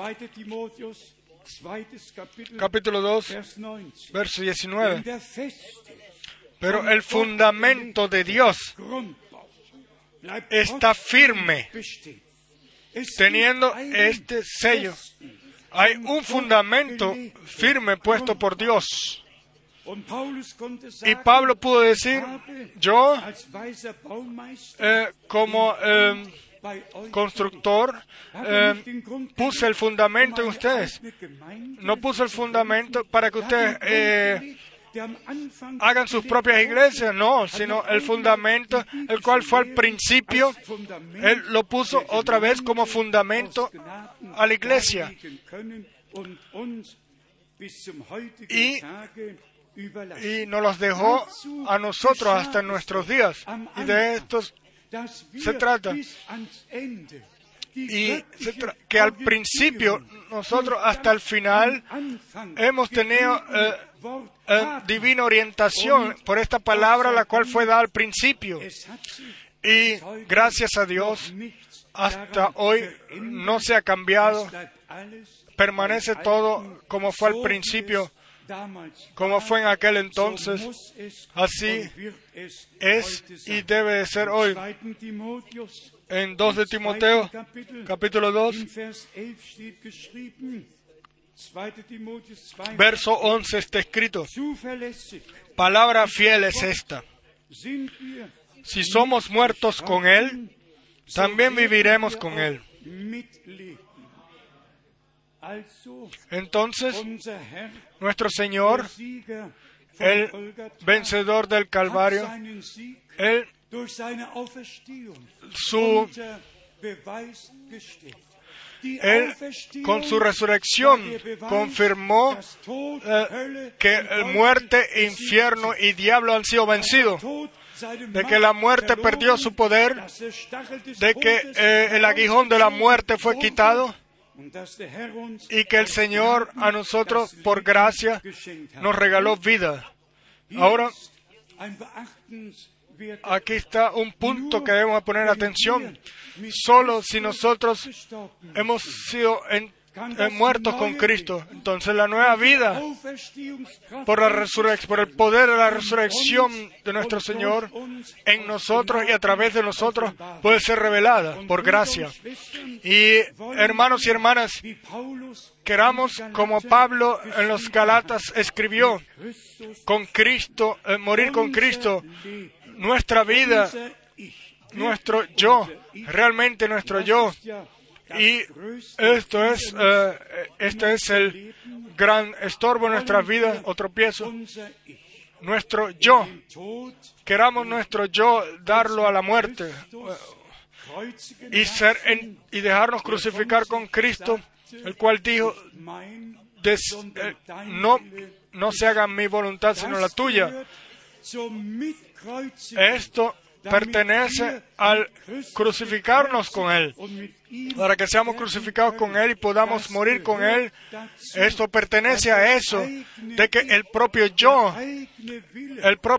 capítulo 2, verso 19. Pero el fundamento de Dios está firme, teniendo este sello. Hay un fundamento firme puesto por Dios. Y Pablo pudo decir, yo eh, como eh, constructor eh, puse el fundamento en ustedes. No puse el fundamento para que ustedes eh, hagan sus propias iglesias, no, sino el fundamento, el cual fue al principio, él lo puso otra vez como fundamento a la iglesia. Y, y nos los dejó a nosotros hasta nuestros días. Y de estos se trata. Y que al principio, nosotros hasta el final, hemos tenido eh, eh, divina orientación por esta palabra, la cual fue dada al principio. Y gracias a Dios, hasta hoy no se ha cambiado, permanece todo como fue al principio, como fue en aquel entonces, así es y debe de ser hoy. En 2 de Timoteo, capítulo 2, verso 11 está escrito, palabra fiel es esta. Si somos muertos con Él, también viviremos con Él. Entonces, nuestro Señor, el vencedor del Calvario, Él, su, Él con su resurrección confirmó eh, que muerte, infierno y diablo han sido vencidos, de que la muerte perdió su poder, de que eh, el aguijón de la muerte fue quitado y que el Señor a nosotros, por gracia, nos regaló vida. Ahora, aquí está un punto que debemos poner atención. Solo si nosotros hemos sido en- muertos con Cristo, entonces la nueva vida por la por el poder de la resurrección de nuestro Señor en nosotros y a través de nosotros puede ser revelada por gracia. Y hermanos y hermanas, queramos como Pablo en los Galatas escribió, con Cristo, eh, morir con Cristo, nuestra vida, nuestro yo, realmente nuestro yo. Y esto es, eh, este es el gran estorbo en nuestras vidas, o tropiezo. Nuestro yo, queramos nuestro yo darlo a la muerte y, ser y dejarnos crucificar con Cristo. el cual dijo, eh, no, no se haga mi voluntad sino la tuya. Esto pertenece al crucificarnos con Él, para que seamos crucificados con Él y podamos morir con Él. Esto pertenece a eso, de que el propio yo,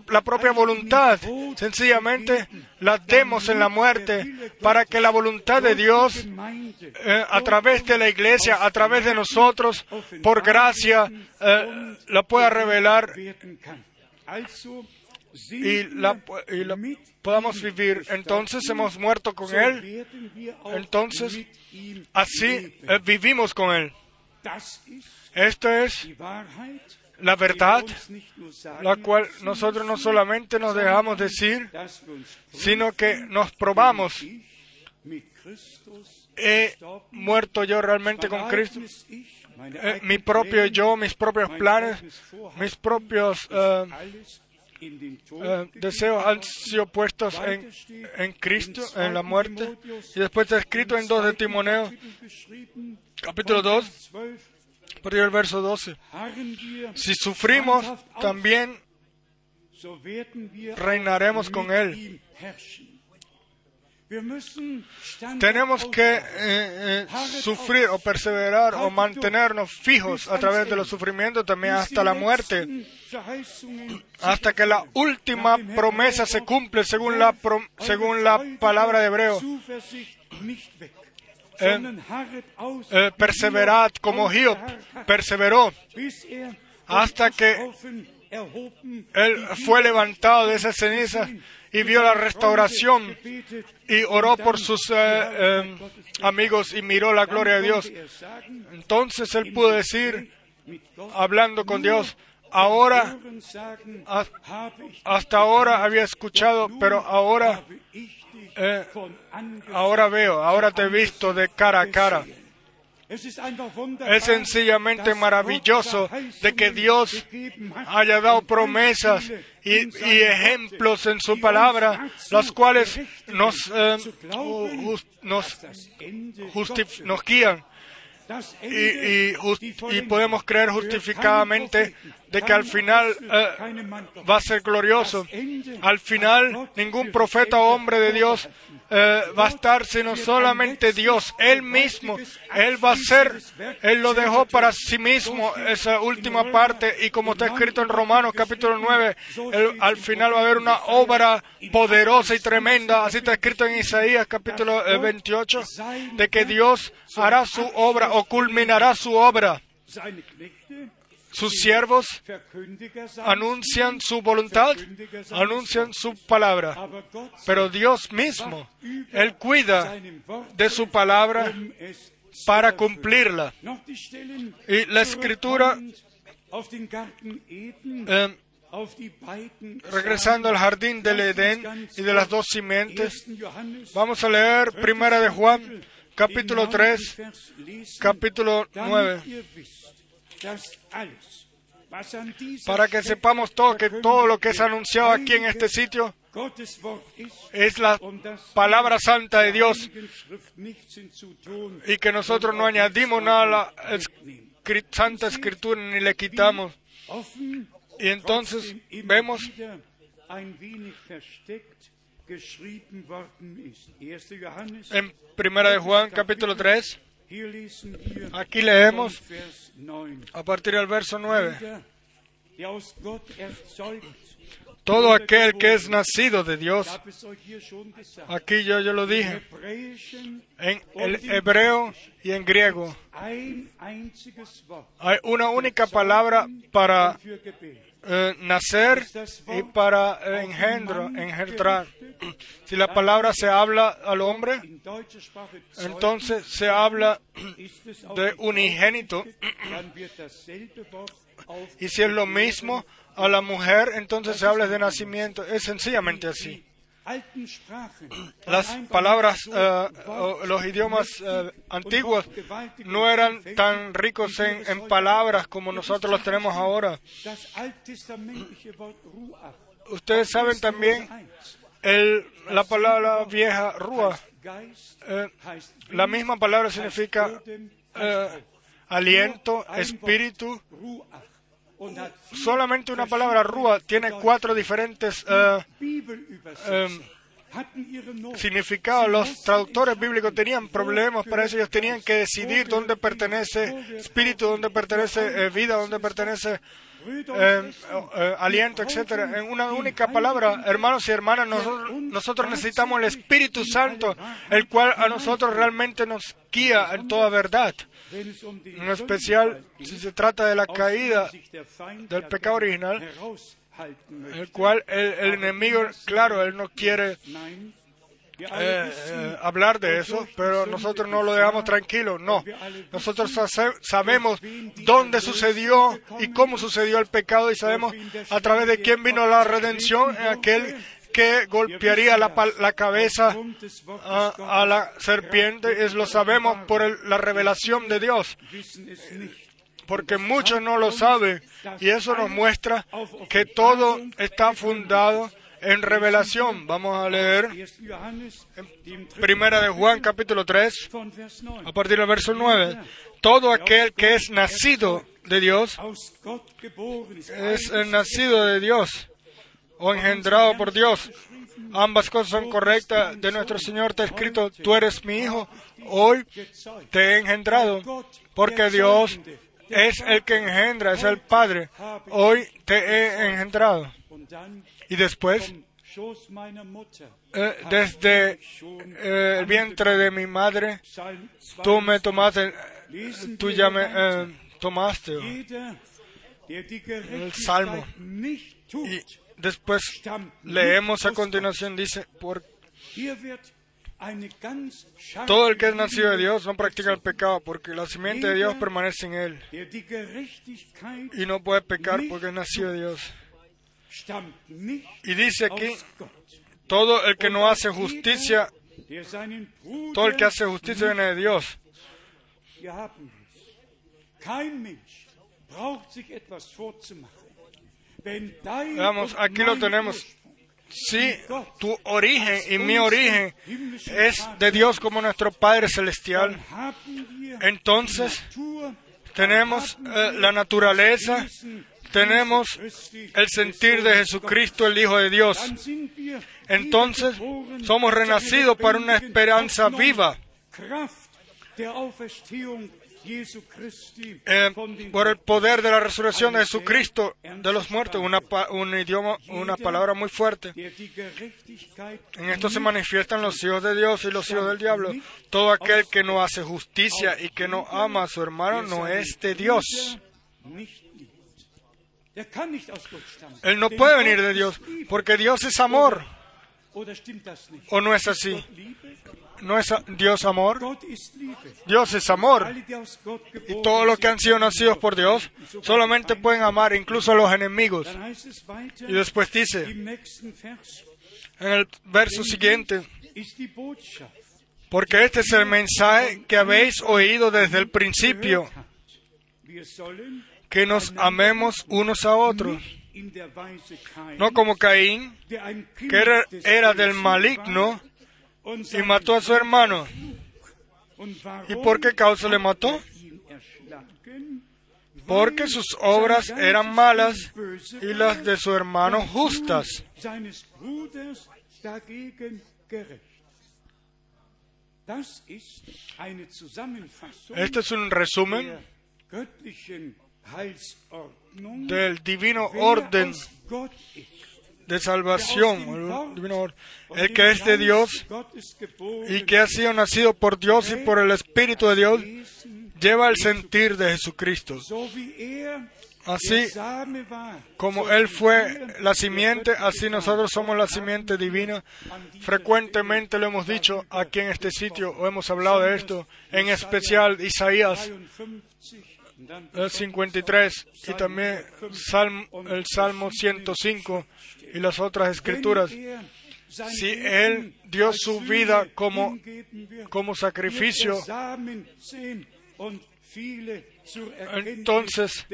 la propia voluntad, sencillamente la demos en la muerte, para que la voluntad de Dios, eh, a través de la iglesia, a través de nosotros, por gracia, eh, la pueda revelar y la, y la podamos vivir. Entonces hemos muerto con Él, entonces así eh, vivimos con Él. Esto es la verdad, la cual nosotros no solamente nos dejamos decir, sino que nos probamos. He muerto yo realmente con Cristo. Eh, mi propio yo, mis propios planes, mis propios eh, eh, deseos han sido puestos en, en Cristo, en la muerte. Y después está escrito en 2 de Timoneo, capítulo 2, a partir del verso 12. Si sufrimos, también reinaremos con Él. Tenemos que eh, eh, sufrir o perseverar o mantenernos fijos a través de los sufrimientos también hasta la muerte, hasta que la última promesa se cumple según la, pro- según la palabra de Hebreo. Eh, Eh, perseverad como Job perseveró hasta que él fue levantado de esa ceniza y vio la restauración y oró por sus eh, eh, amigos y miró la gloria de Dios. Entonces él pudo decir, hablando con Dios, ahora, ha- hasta ahora había escuchado, pero ahora, eh, ahora veo, ahora te he visto de cara a cara. Es sencillamente maravilloso de que Dios haya dado promesas y, y ejemplos en su palabra, las cuales nos, eh, nos, guían. Y, y jus- y podemos creer justificadamente de que al final eh, va a ser glorioso. Al final, ningún profeta o hombre de Dios eh, va a estar sino solamente Dios, Él mismo. Él va a ser, Él lo dejó para sí mismo, esa última parte, y como está escrito en Romanos capítulo 9, él- al final va a haber una obra poderosa y tremenda, así está escrito en Isaías capítulo eh, 28, de que Dios hará su obra o culminará su obra. Sus siervos anuncian su voluntad, anuncian su palabra. Pero Dios mismo, Él cuida de su palabra para cumplirla. Y la escritura, eh, regresando al jardín del Edén y de las dos simientes, vamos a leer Primera de Juan, capítulo 3, capítulo 9, para que sepamos todo que todo lo que es anunciado aquí en este sitio es la palabra santa de Dios. Y que nosotros no añadimos nada a la Santa Escritura ni le quitamos. Y entonces vemos en Primera de Juan capítulo 3, aquí leemos a partir del verso 9. Todo aquel que es nacido de Dios, aquí yo, yo lo dije, en el hebreo y en griego, hay una única palabra para eh, nacer y para eh, engendrar. Si la palabra se habla al hombre, entonces se habla de unigénito. Y si es lo mismo a la mujer, entonces se habla de nacimiento. Es sencillamente así. Las palabras, eh, o los idiomas eh, antiguos no eran tan ricos en, en palabras como nosotros los tenemos ahora. Ustedes saben también el, la palabra vieja, rúa. Eh, la misma palabra significa eh, aliento, espíritu. Solamente una palabra rúa tiene cuatro diferentes eh, em, significados. Los traductores bíblicos tenían problemas para eso. Ellos tenían que decidir dónde pertenece espíritu, dónde pertenece eh, vida, dónde pertenece eh, eh, aliento, etcétera, en una única palabra, hermanos y hermanas, nosotros, necesitamos el Espíritu Santo, el cual a nosotros realmente nos guía en toda verdad. En especial si se trata de la caída del pecado original, el cual el, enemigo, claro, él no quiere eh, eh, hablar de eso, pero nosotros no lo dejamos tranquilo. No, nosotros sabemos dónde sucedió y cómo sucedió el pecado y sabemos a través de quién vino la redención, aquel que golpearía la, la cabeza a, la serpiente, es lo sabemos por la revelación de Dios porque muchos no lo saben y eso nos muestra que todo está fundado en revelación. Vamos a leer en Primera de Juan capítulo 3, a partir del verso 9. Todo aquel que es nacido de Dios es el nacido de Dios o engendrado por Dios. Ambas cosas son correctas. De nuestro Señor está escrito, tú eres mi hijo, hoy te he engendrado, porque Dios es el que engendra, es el Padre. Hoy te he engendrado. Y después, eh, desde eh, el vientre de mi madre, tú me tomaste, tú ya me eh, tomaste el salmo. Y después leemos a continuación, dice, por todo el que es nacido de Dios no practica el pecado porque la simiente de Dios permanece en él y no puede pecar porque es nacido de Dios. Y dice aquí, todo el que no hace justicia, todo el que hace justicia viene de Dios. Vamos, aquí lo tenemos. Si tu origen y mi origen es de Dios como nuestro Padre Celestial, entonces tenemos eh, la naturaleza tenemos el sentir de Jesucristo, el Hijo de Dios. Entonces somos renacidos para una esperanza viva. Eh, por el poder de la resurrección de Jesucristo de los muertos, una, un idioma, una palabra muy fuerte. En esto se manifiestan los hijos de Dios y los hijos del diablo. Todo aquel que no hace justicia y que no ama a su hermano no es de Dios. Él no puede venir de Dios, porque Dios es amor. ¿O no es así? ¿No es Dios amor? Dios es amor. Y todos los que han sido nacidos por Dios solamente pueden amar incluso a los enemigos. Y después dice, en el verso siguiente, porque este es el mensaje que habéis oído desde el principio que nos amemos unos a otros, no como Caín, que era, del maligno y mató a su hermano. ¿Y por qué causa le mató? Porque sus obras eran malas y las de su hermano justas. Este es un resumen del divino orden de salvación, el, que es de Dios y que ha sido nacido por Dios y por el Espíritu de Dios, lleva el sentir de Jesucristo. Así como Él fue la simiente, así nosotros somos la simiente divina. Frecuentemente lo hemos dicho aquí en este sitio, o hemos hablado de esto, en especial Isaías el 53 y también el Salmo 105 y las otras escrituras. Si Él dio su vida como, como sacrificio, entonces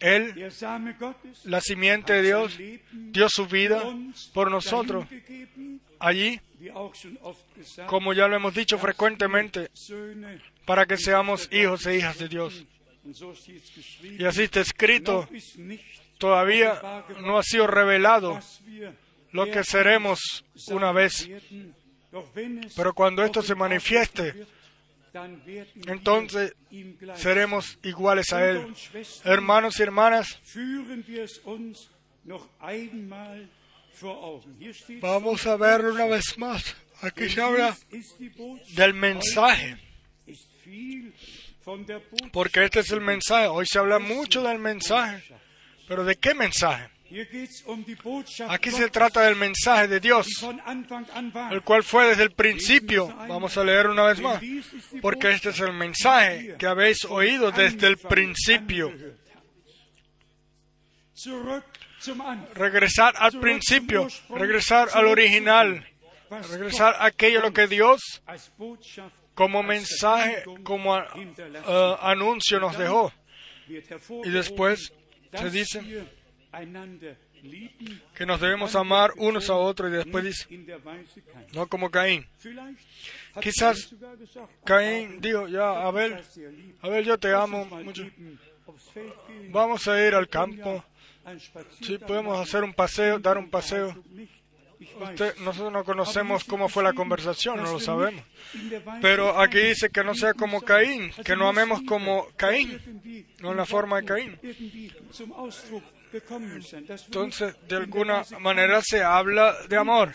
Él, la simiente de Dios, dio su vida por nosotros. Allí, como ya lo hemos dicho frecuentemente, para que seamos hijos e hijas de Dios. Y así está escrito, todavía no ha sido revelado lo que seremos una vez. Pero cuando esto se manifieste, entonces seremos iguales a Él. Hermanos y hermanas, vamos a verlo una vez más. Aquí se habla del mensaje, porque este es el mensaje. Hoy se habla mucho del mensaje, pero ¿de qué mensaje? Aquí se trata del mensaje de Dios, el cual fue desde el principio. Vamos a leer una vez más, porque este es el mensaje que habéis oído desde el principio. Regresar al principio, regresar al original, regresar a aquello lo que Dios como mensaje, como eh, anuncio nos dejó. Y después se dice que nos debemos amar unos a otros y después dice, no como Caín. Quizás Caín dijo, ya, Abel, "Sei sehr lieb. Abel, yo te amo mucho. Vamos a ir al campo. Sí, podemos hacer un paseo, dar un paseo. Nosotros no conocemos cómo fue la conversación, no lo sabemos. Pero aquí dice que no sea como Caín, que no amemos como Caín, no en la forma de Caín. Entonces, de alguna manera se habla de amor.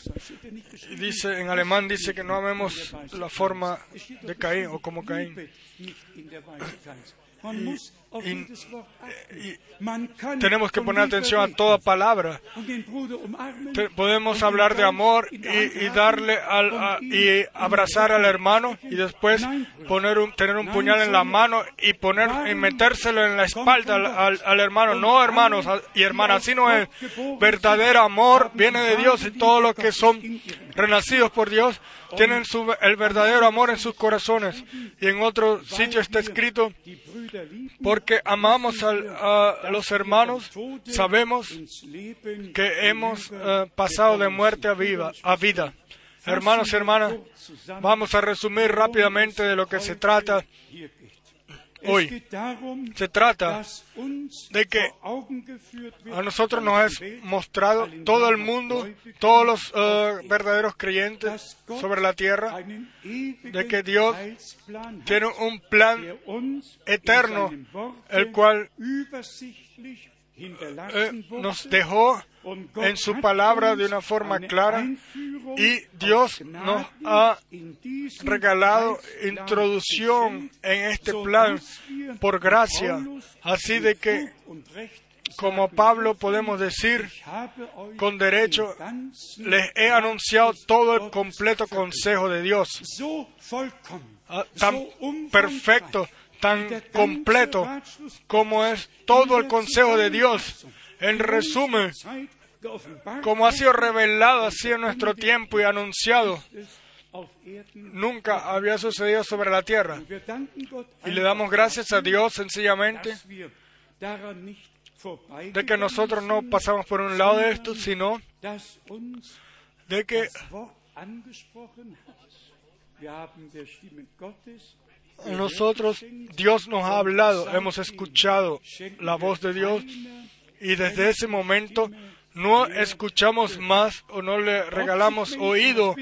Y dice, en alemán dice que no amemos la forma de Caín o como Caín. Y- kann Tenemos que poner atención a toda palabra. umarmen Te- podemos hablar de amor y, y darle al, a- y abrazar al hermano y después poner un, tener un puñal en la mano y poner y metérselo en la espalda al, al- al hermano. No, hermanos y hermanas, sino el verdadero amor viene de Dios y todos los que son renacidos por Dios tienen su, el verdadero amor en sus corazones. Y en otro sitio está escrito, lieben, porque amamos a los hermanos, sabemos que hemos eh, pasado de muerte a, a vida. Hermanos y hermanas, vamos a resumir rápidamente de lo que se trata. Hoy. Se trata de que a nosotros nos es mostrado todo el mundo, todos los eh, verdaderos creyentes sobre la tierra, de que Dios tiene un plan eterno, el cual eh, nos dejó en su palabra de una forma clara y Dios nos ha regalado introducción en este plan por gracia, así de que como Pablo podemos decir con derecho, les he anunciado todo el completo consejo de Dios, ah, tan perfecto, tan completo como es todo el consejo de Dios. En resumen, como ha sido revelado así en nuestro tiempo y anunciado, nunca había sucedido sobre la tierra. Y le damos gracias a Dios sencillamente de que nosotros no pasamos por un lado de esto, sino de que nosotros, Dios nos ha hablado, hemos escuchado la voz de Dios y desde ese momento no escuchamos más o no le regalamos oído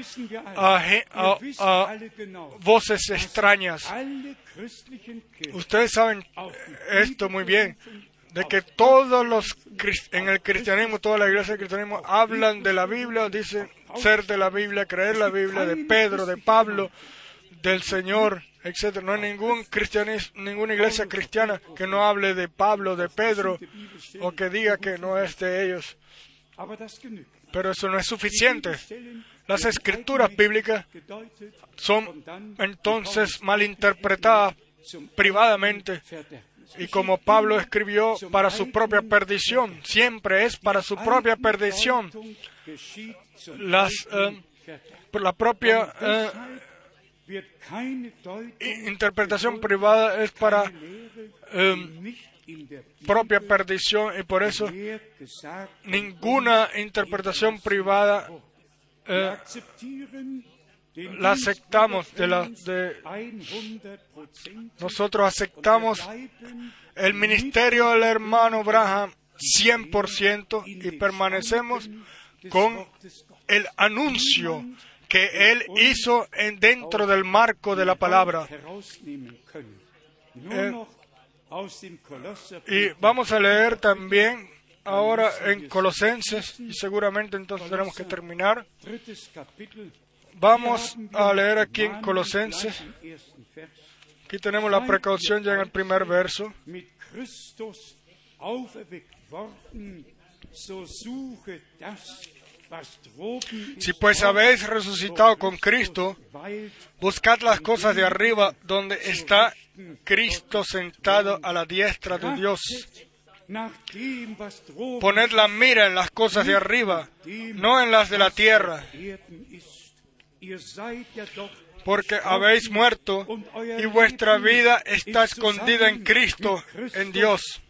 a, voces extrañas. Ustedes saben esto muy bien, de que todos los en el cristianismo, toda la iglesia del cristianismo hablan de la Biblia, dicen ser de la Biblia, creer la Biblia, de Pedro, de Pablo, del Señor, etcétera. No hay ningún cristianis- ninguna iglesia cristiana que no hable de Pablo, de Pedro, o que diga que no es de ellos. Pero eso no es suficiente. Las escrituras bíblicas son entonces malinterpretadas privadamente y como Pablo escribió para su propia perdición, siempre es para su propia perdición. Las, eh, la propia eh, Interpretación privada es para em, propia perdición y por eso ninguna interpretación privada eh, la aceptamos de la Gottes de 100% nosotros aceptamos el ministerio del hermano Braham 100% y permanecemos con el anuncio que él hizo en dentro del marco de la palabra. Eh, Y vamos a leer también ahora en Colosenses, y seguramente entonces tenemos que terminar. Vamos a leer aquí en Colosenses. Aquí tenemos la precaución ya en el primer verso. Si pues habéis resucitado con Cristo, buscad las cosas de arriba, donde está Cristo sentado a la diestra de Dios. Poned la mira en las cosas de arriba, no en las de la tierra, porque habéis muerto y vuestra vida está escondida en Cristo, en Dios.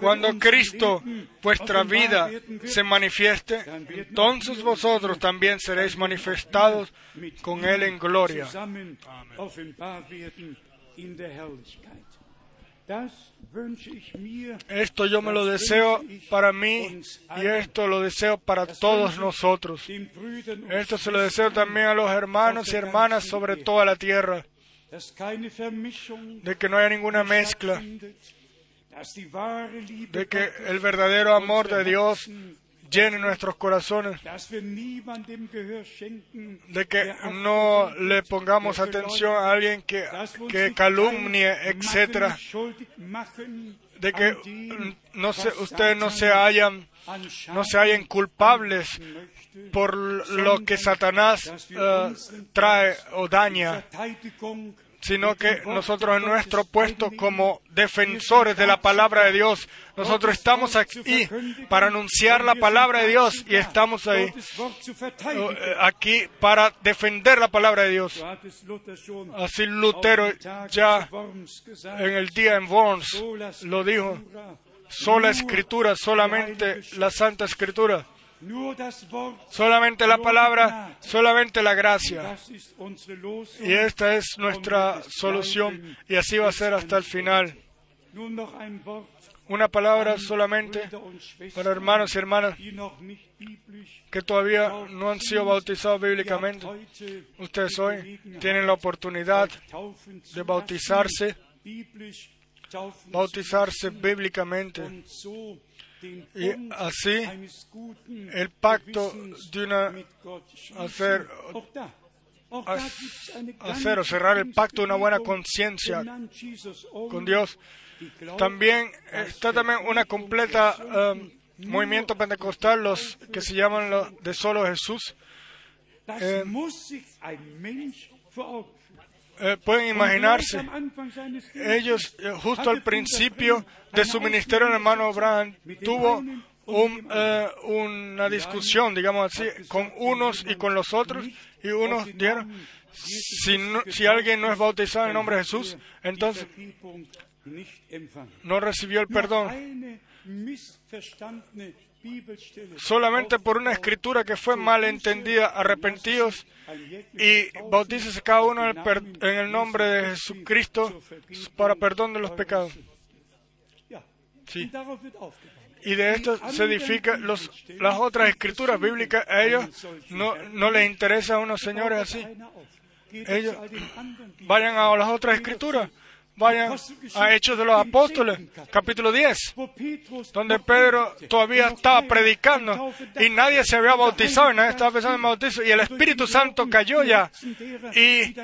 Cuando Cristo, vuestra vida, se manifieste, entonces vosotros también seréis manifestados con Él en gloria. Esto yo me lo deseo para mí y esto lo deseo para todos nosotros. Esto se lo deseo también a los hermanos y hermanas sobre toda la tierra, de que no haya ninguna mezcla, de que el verdadero amor de Dios llene nuestros corazones, de que no le pongamos atención a alguien que, que calumnie, etc. De que no se, ustedes no se Satan hallan, an no se hallen culpables por lo que Satanás eh, trae o daña, sino que nosotros en nuestro puesto como defensores de la palabra de Dios, nosotros estamos aquí para anunciar la palabra de Dios y estamos ahí eh, aquí para defender la palabra de Dios. Así Lutero ya en el día en Worms lo dijo, sola escritura, solamente la santa escritura, solamente la palabra, solamente la gracia. Y esta es nuestra solución y así va a ser hasta el final. Una palabra solamente para hermanos y hermanas que todavía no han sido bautizados bíblicamente. Ustedes hoy tienen la oportunidad de bautizarse, bautizarse bíblicamente y así el pacto de una hacer hacer o cerrar el pacto de una buena conciencia Only, con Dios. También dass está también una completa eh, movimiento pentecostal, los que se llaman los de solo Jesús. Eh, Eh, pueden imaginarse, ellos eh, justo al principio Branham de su ministerio, el hermano dem tuvo un, eh, una discusión, digamos así, con unos y con los otros, y unos dijeron, si, no- si alguien no es bautizado en el nombre de Jesús, entonces no recibió el perdón. Solamente por una escritura que fue mal entendida, arrepentidos y bautícese cada uno en el, nombre de Jesucristo para perdón de los pecados. Sí. Y de esto se edifica las otras escrituras bíblicas. A ellos no, no les interesa a unos señores así. Ellos vayan a las otras escrituras. Vayan a Hechos de los Apóstoles, capítulo 10, Wo Petrus donde Pedro todavía estaba predicando y nadie se había bautizado nadie estaba pensando en bautizo y el Espíritu Santo cayó ya y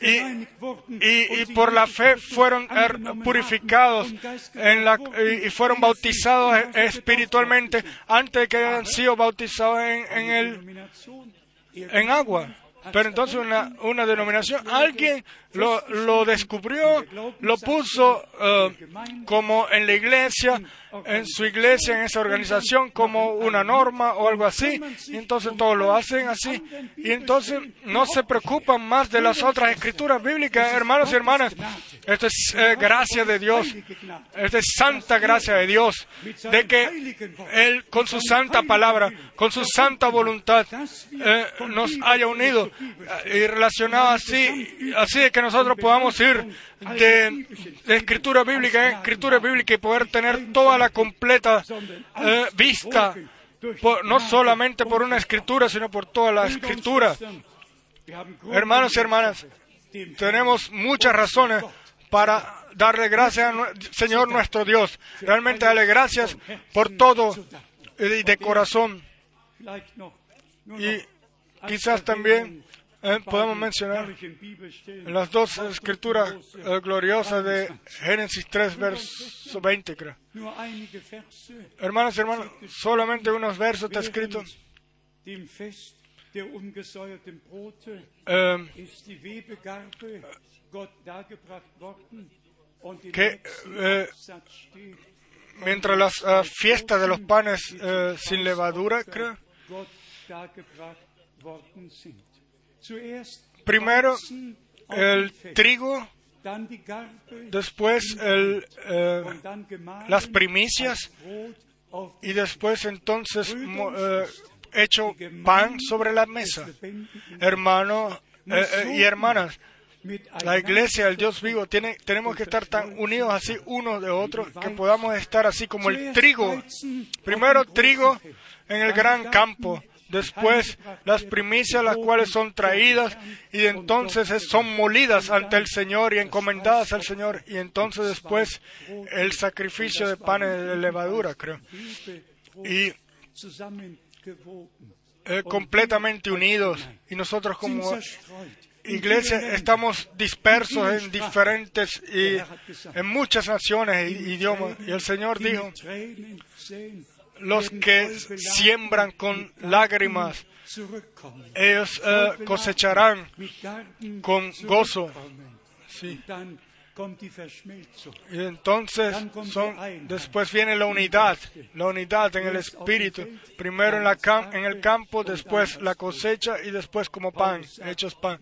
y, y- por la fe fueron er- purificados en la, y, fueron bautizados espiritualmente antes de que hayan sido bautizados en, en el en agua. Pero entonces una, una denominación, alguien lo, lo descubrió, lo puso eh, como en la iglesia, en su iglesia, en esa organización, como una norma o algo así, y entonces todos lo hacen así, y entonces no se preocupan más de las otras escrituras bíblicas, hermanos y hermanas. Esto es eh, gracia de Dios, esto es santa gracia de Dios, de que Él con su santa palabra, con su santa voluntad, eh, nos haya unido. Y relacionado así, así de que nosotros podamos ir de, escritura bíblica en escritura bíblica y poder tener toda la completa eh, vista, no solamente por una escritura, sino por toda la escritura. Hermanos y hermanas, tenemos muchas razones para darle gracias al Señor nuestro Dios. Realmente darle gracias por todo y de corazón. Y quizás también eh, podemos mencionar las dos escrituras eh, gloriosas de Génesis 3, verso 20, creo. Hermanos y hermanos, solamente unos versos está escrito. Eh, que mientras las uh, fiestas de los panes uh, sin levadura, creo, primero el trigo, después el, eh, las primicias y después entonces eh, hecho pan sobre la mesa. Hermano eh, y hermanas, la iglesia, el Dios vivo, tiene, tenemos que estar tan unidos así unos de otros que podamos estar así como el trigo. Primero trigo en el gran campo, después las primicias las cuales son traídas y entonces son molidas ante el Señor y encomendadas al Señor y entonces después el sacrificio de panes de levadura, creo. Y eh, completamente unidos y nosotros como iglesia estamos dispersos en diferentes y en muchas naciones e idiomas y el Señor dijo los que siembran con lágrimas, ellos eh, cosecharán con gozo. Y entonces después viene la unidad, la unidad en el espíritu, primero en, en el campo, después la cosecha y después como pan, hechos pan.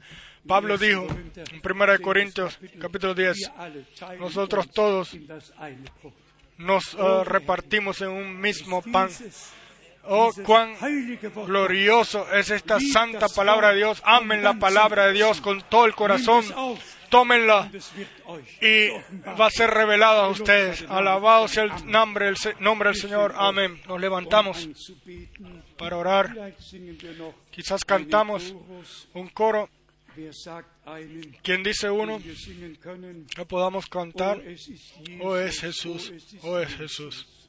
Pablo dijo en 1 Corintios capítulo 10, nosotros todos nos uh, repartimos en un mismo pan. Oh, cuán glorioso es esta santa palabra de Dios. Amen la palabra de Dios con todo el corazón. Tómenla y va a ser revelada a ustedes. Alabado sea el nombre, el nombre del Señor. Amén. Nos levantamos para orar. Quizás cantamos un coro. ¿Quién dice uno que podamos cantar? Oh es Jesús, oh es Jesús.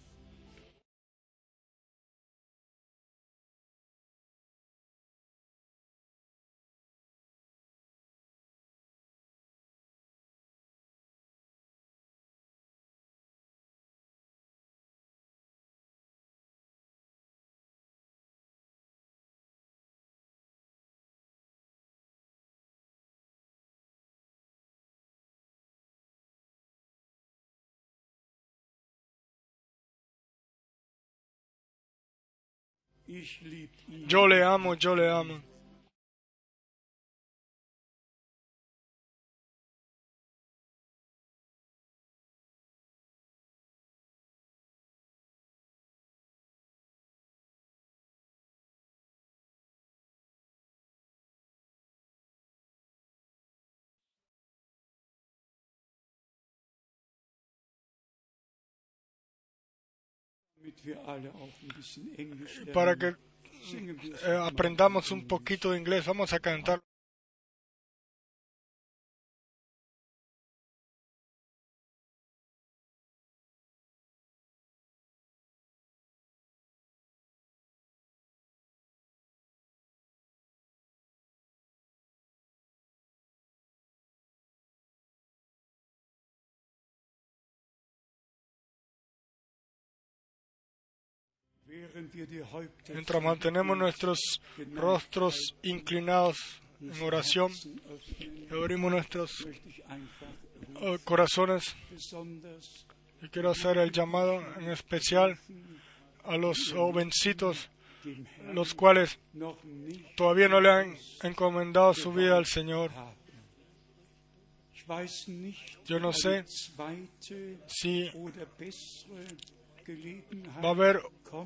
Yo le amo, yo le amo. Para que eh, aprendamos un poquito de inglés. Vamos a cantar. Mientras mantenemos nuestros rostros inclinados en oración abrimos nuestros eh, corazones y quiero hacer el llamado en especial a los jovencitos, los cuales todavía no le han encomendado su vida al Señor. Yo no sé Si va a haber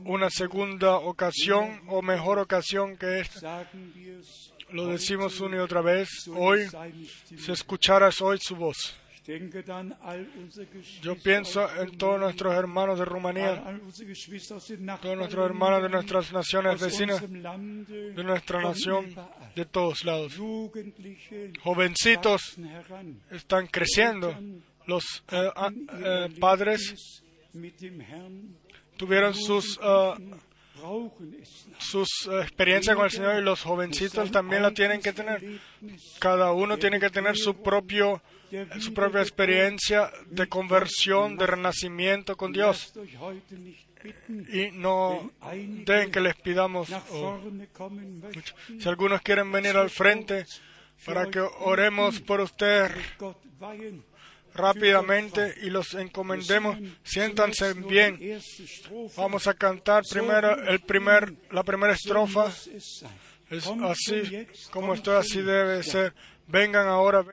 una segunda ocasión o mejor ocasión que esta. Lo decimos una y otra vez. Hoy, si escucharas hoy su voz. Yo pienso en todos nuestros hermanos de Rumanía, todos nuestros hermanos de nuestras naciones vecinas, de nuestra nación, de todos lados. Jovencitos están creciendo. Los eh, ah, eh, padres tuvieron sus, noch. sus experiencias con el Señor y los jovencitos también la tienen que tener. Cada uno tiene que tener su propio su propia experiencia de conversión, de renacimiento con Dios. Y no den que les pidamos. oh, si algunos quieren venir al frente para que oremos por weihen. Rápidamente y los encomendemos, siéntanse bien. Vamos a cantar primero el primer, la primera estrofa. es así como estoy, así debe ser. Vengan ahora.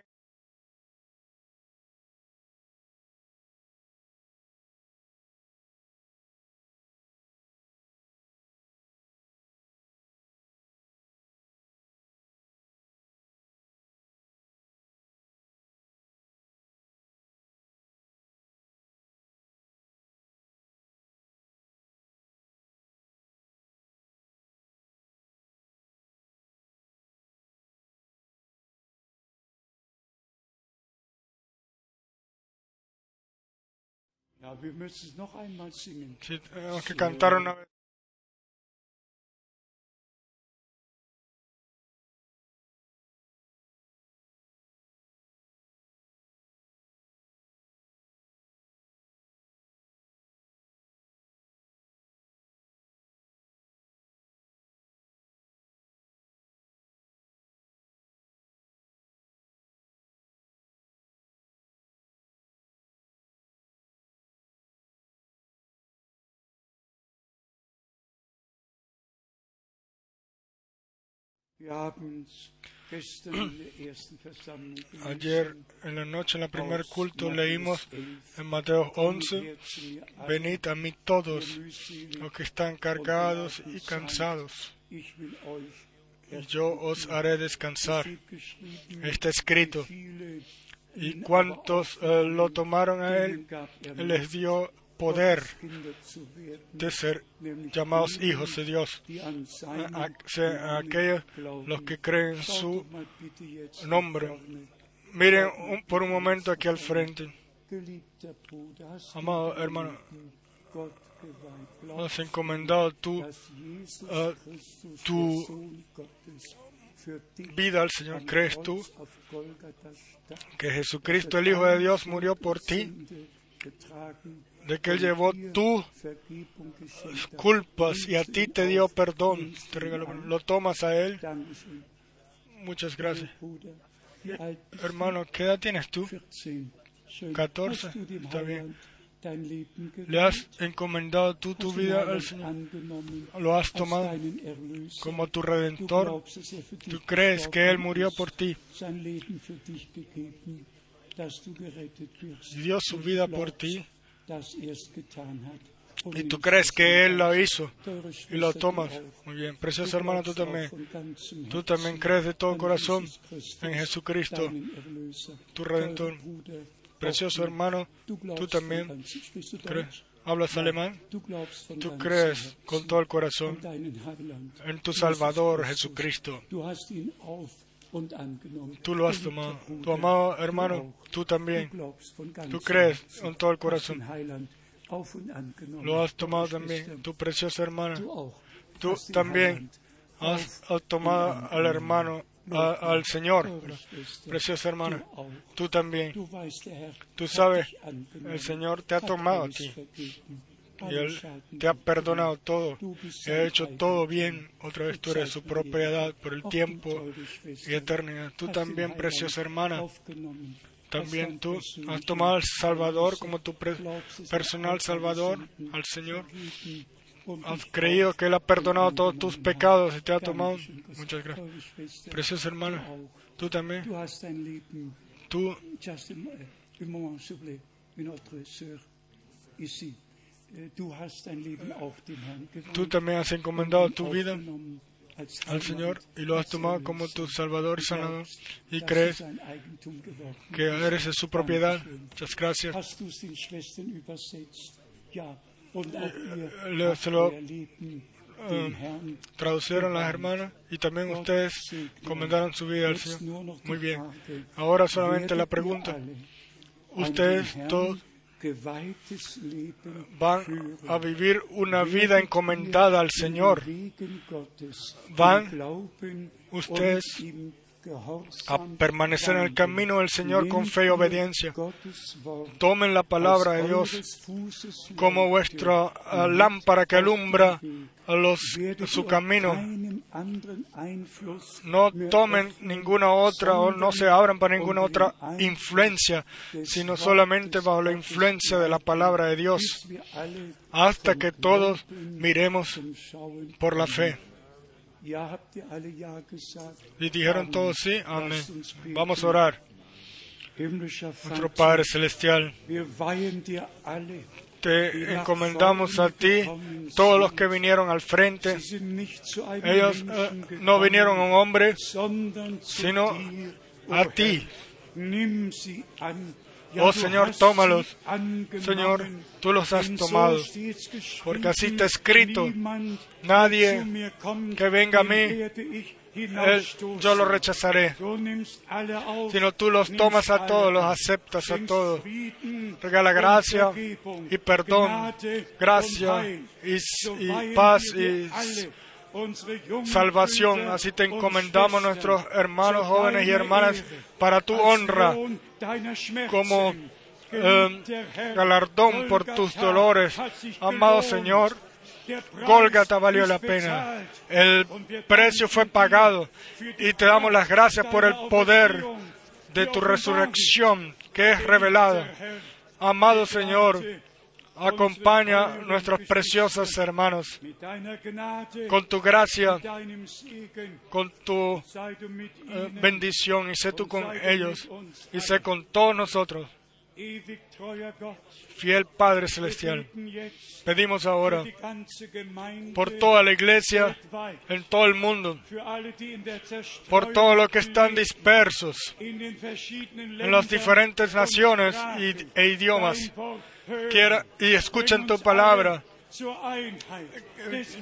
Sí, tenemos que cantar una vez. Ayer en la noche, en el primer culto, leímos 11, en Mateo "Kommt 11, her zu mir alle, venid a mí todos los que están cargados y cansados, y yo os haré descansar. Está escrito. Y cuantos eh, lo tomaron a él, er él les dio poder de ser llamados hijos de Dios. A, aquellos los que creen su nombre. Miren por un momento aquí al frente. Amado hermano, has encomendado tu für dich vida al Señor. ¿Crees tú que Jesucristo, el Hijo de Dios, murió por ti? De que Él llevó dir tu Vergebung geschenkt hat? culpas y a ti te dio perdón. Lo tomas a Él. Muchas gracias. Hermano, ¿qué edad tienes tú? du? 14. Schön. 14, Hast du dem está bien. ¿Le has encomendado tú tu vida al Señor? ¿Lo has tomado como tu redentor? ¿Tú crees que Él murió por ti dio su vida por ti? Er Y tú crees es que Él lo hizo y lo Schwester, tomas. Muy bien. Du Precioso hermano, tú también. Tú también crees de todo corazón en Jesucristo, tu Redentor. Precioso hermano, tú también crees. ¿Hablas alemán? Tú crees con todo el corazón en tu Salvador. Jesucristo. Tú lo has tomado. Tu amado hermano, tú también. Tú crees con todo el corazón. Lo has tomado también. Tu preciosa hermana. Tú también has, tomado al hermano, al Señor. Preciosa hermana. Tú también. Tú sabes, el Señor te ha tomado a ti. Y Él te ha perdonado todo, y ha hecho todo bien. Otra vez tú eres su propiedad por el tiempo y eternidad. Tú también, preciosa hermana, también tú has tomado al Salvador como tu personal Salvador, al Señor. Has creído que Él ha perdonado todos tus pecados y te ha tomado. Muchas gracias. Preciosa hermana, tú también. Tú Tú también has encomendado tu vida al Señor y lo has tomado como tu Salvador y Sanador y crees que eres de su propiedad. Muchas gracias. Se lo uh, traducieron las hermanas y también ustedes encomendaron su vida al Señor. Muy bien. Ahora solamente la pregunta. Ustedes todos van a vivir una vida encomendada al Señor. Van ustedes a permanecer en el camino del Señor con fe y obediencia. Tomen la palabra de Dios como vuestra uh, lámpara que alumbra a los, su camino. No tomen ninguna otra o no se abran para ninguna otra influencia, sino solamente bajo la influencia de la palabra de Dios, hasta que todos miremos por la fe. Y dijeron todos sí, amén. Vamos a orar. Nuestro Padre Celestial, te encomendamos a ti todos los que vinieron al frente. Ellos eh, no vinieron a un hombre, sino a ti. Oh Señor, tómalos. Señor, tú los has tomado. Porque así está escrito. Nadie que venga a mí, yo lo rechazaré. Sino tú los tomas a todos, los aceptas a todos. Regala gracia y perdón, gracia y, paz y salvación. Así te encomendamos nuestros hermanos jóvenes y hermanas para tu honra como eh, galardón por tus dolores. Amado Señor, Gólgata valió la pena. El precio fue pagado y te damos las gracias por el poder de tu resurrección que es revelada. Amado Señor, acompaña a nuestros preciosos hermanos con tu gracia, con tu eh, bendición y sé tú con ellos y sé con todos nosotros. Fiel Padre Celestial, pedimos ahora por toda la iglesia en todo el mundo, por todos los que están dispersos en las diferentes naciones e idiomas, y escuchen tu palabra.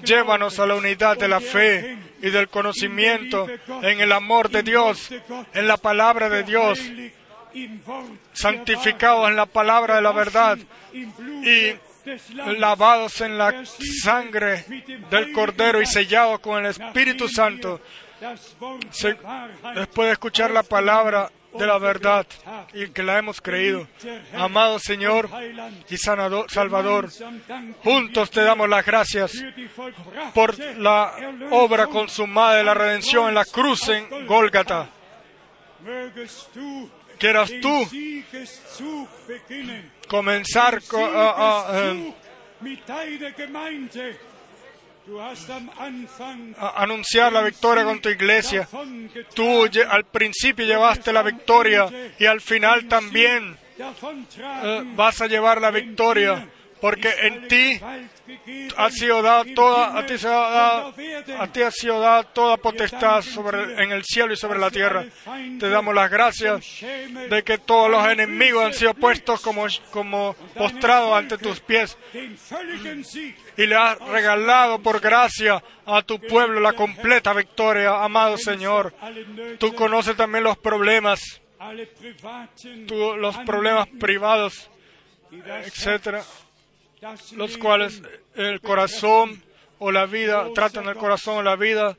Llévanos a la unidad de la fe y del conocimiento en el amor de Dios, en la palabra de Dios, santificados en la palabra de la verdad y lavados en la sangre del Cordero y sellados con el Espíritu Santo. después de escuchar la palabra de la verdad y que la hemos creído. Amado Señor y sanador, Salvador, juntos te damos las gracias por la obra consumada de la redención en la cruz en Gólgata. Quieras tú comenzar a, anunciar la victoria con tu iglesia. Tú al principio llevaste la victoria y al final también eh, vas a llevar la victoria porque en ti dada toda, a ti, se ha a ti ha sido dada toda potestad sobre, en el cielo y sobre la tierra. Te damos las gracias de que todos los enemigos han sido puestos como, como postrados ante tus pies y le has regalado por gracia a tu pueblo la completa victoria, amado Señor. Tú conoces también los problemas, los problemas privados, etcétera los cuales el corazón o la vida, tratan el corazón o la vida.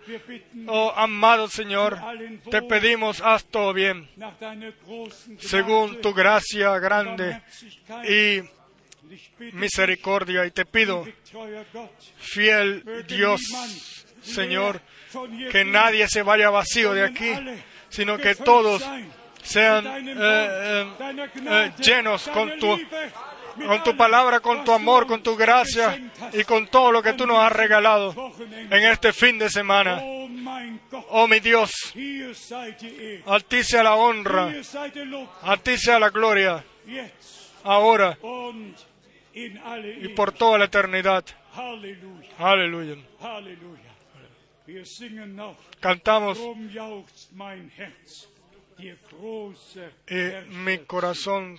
Oh, amado Señor, te pedimos, haz todo bien, según tu gracia grande y misericordia y te pido, fiel Dios, Señor, que nadie se vaya vacío de aquí, sino que todos sean eh, eh, eh, llenos con tu, con tu palabra, con tu amor, con tu gracia y con todo lo que tú nos has regalado en este fin de semana. Oh mi Dios, a ti sea la honra, a ti sea la gloria, ahora y por toda la eternidad. Aleluya. Cantamos y mi corazón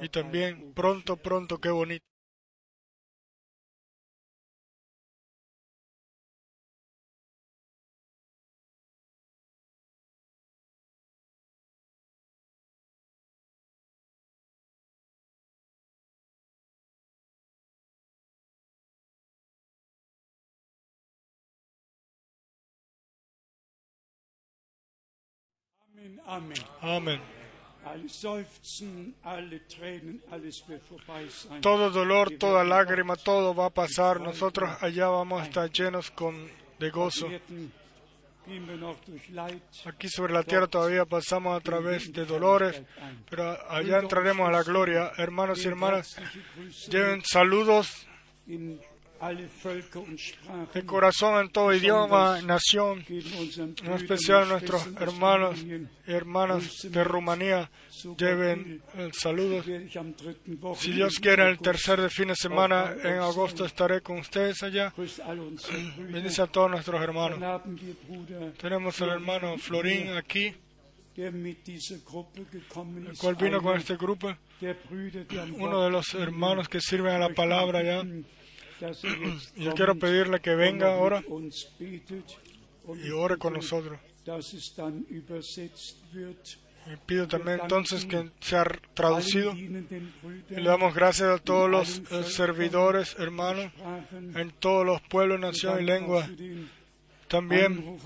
y también pronto, pronto, qué bonito. Amen. Amén. Todo dolor, toda lágrima, todo va a pasar. Nosotros allá vamos a estar llenos con, de gozo. Aquí sobre la tierra todavía pasamos a través de dolores, pero allá entraremos a la gloria. Hermanos y hermanas, lleven saludos de corazón en todo idioma, nación, en especial nuestros hermanos y hermanas de Rumanía. Lleven el saludo. Si Dios quiere, el tercer de fin de semana en agosto estaré con ustedes allá. Bendice a todos nuestros hermanos. Tenemos al hermano Florín aquí, el cual vino con este grupo. Uno de los hermanos que sirven a la palabra ya. Yo quiero pedirle que venga ahora y ore con nosotros. Y pido también entonces que sea traducido. Y le damos gracias a todos los eh, servidores, hermanos, en todos los pueblos, nación y lengua. zu den También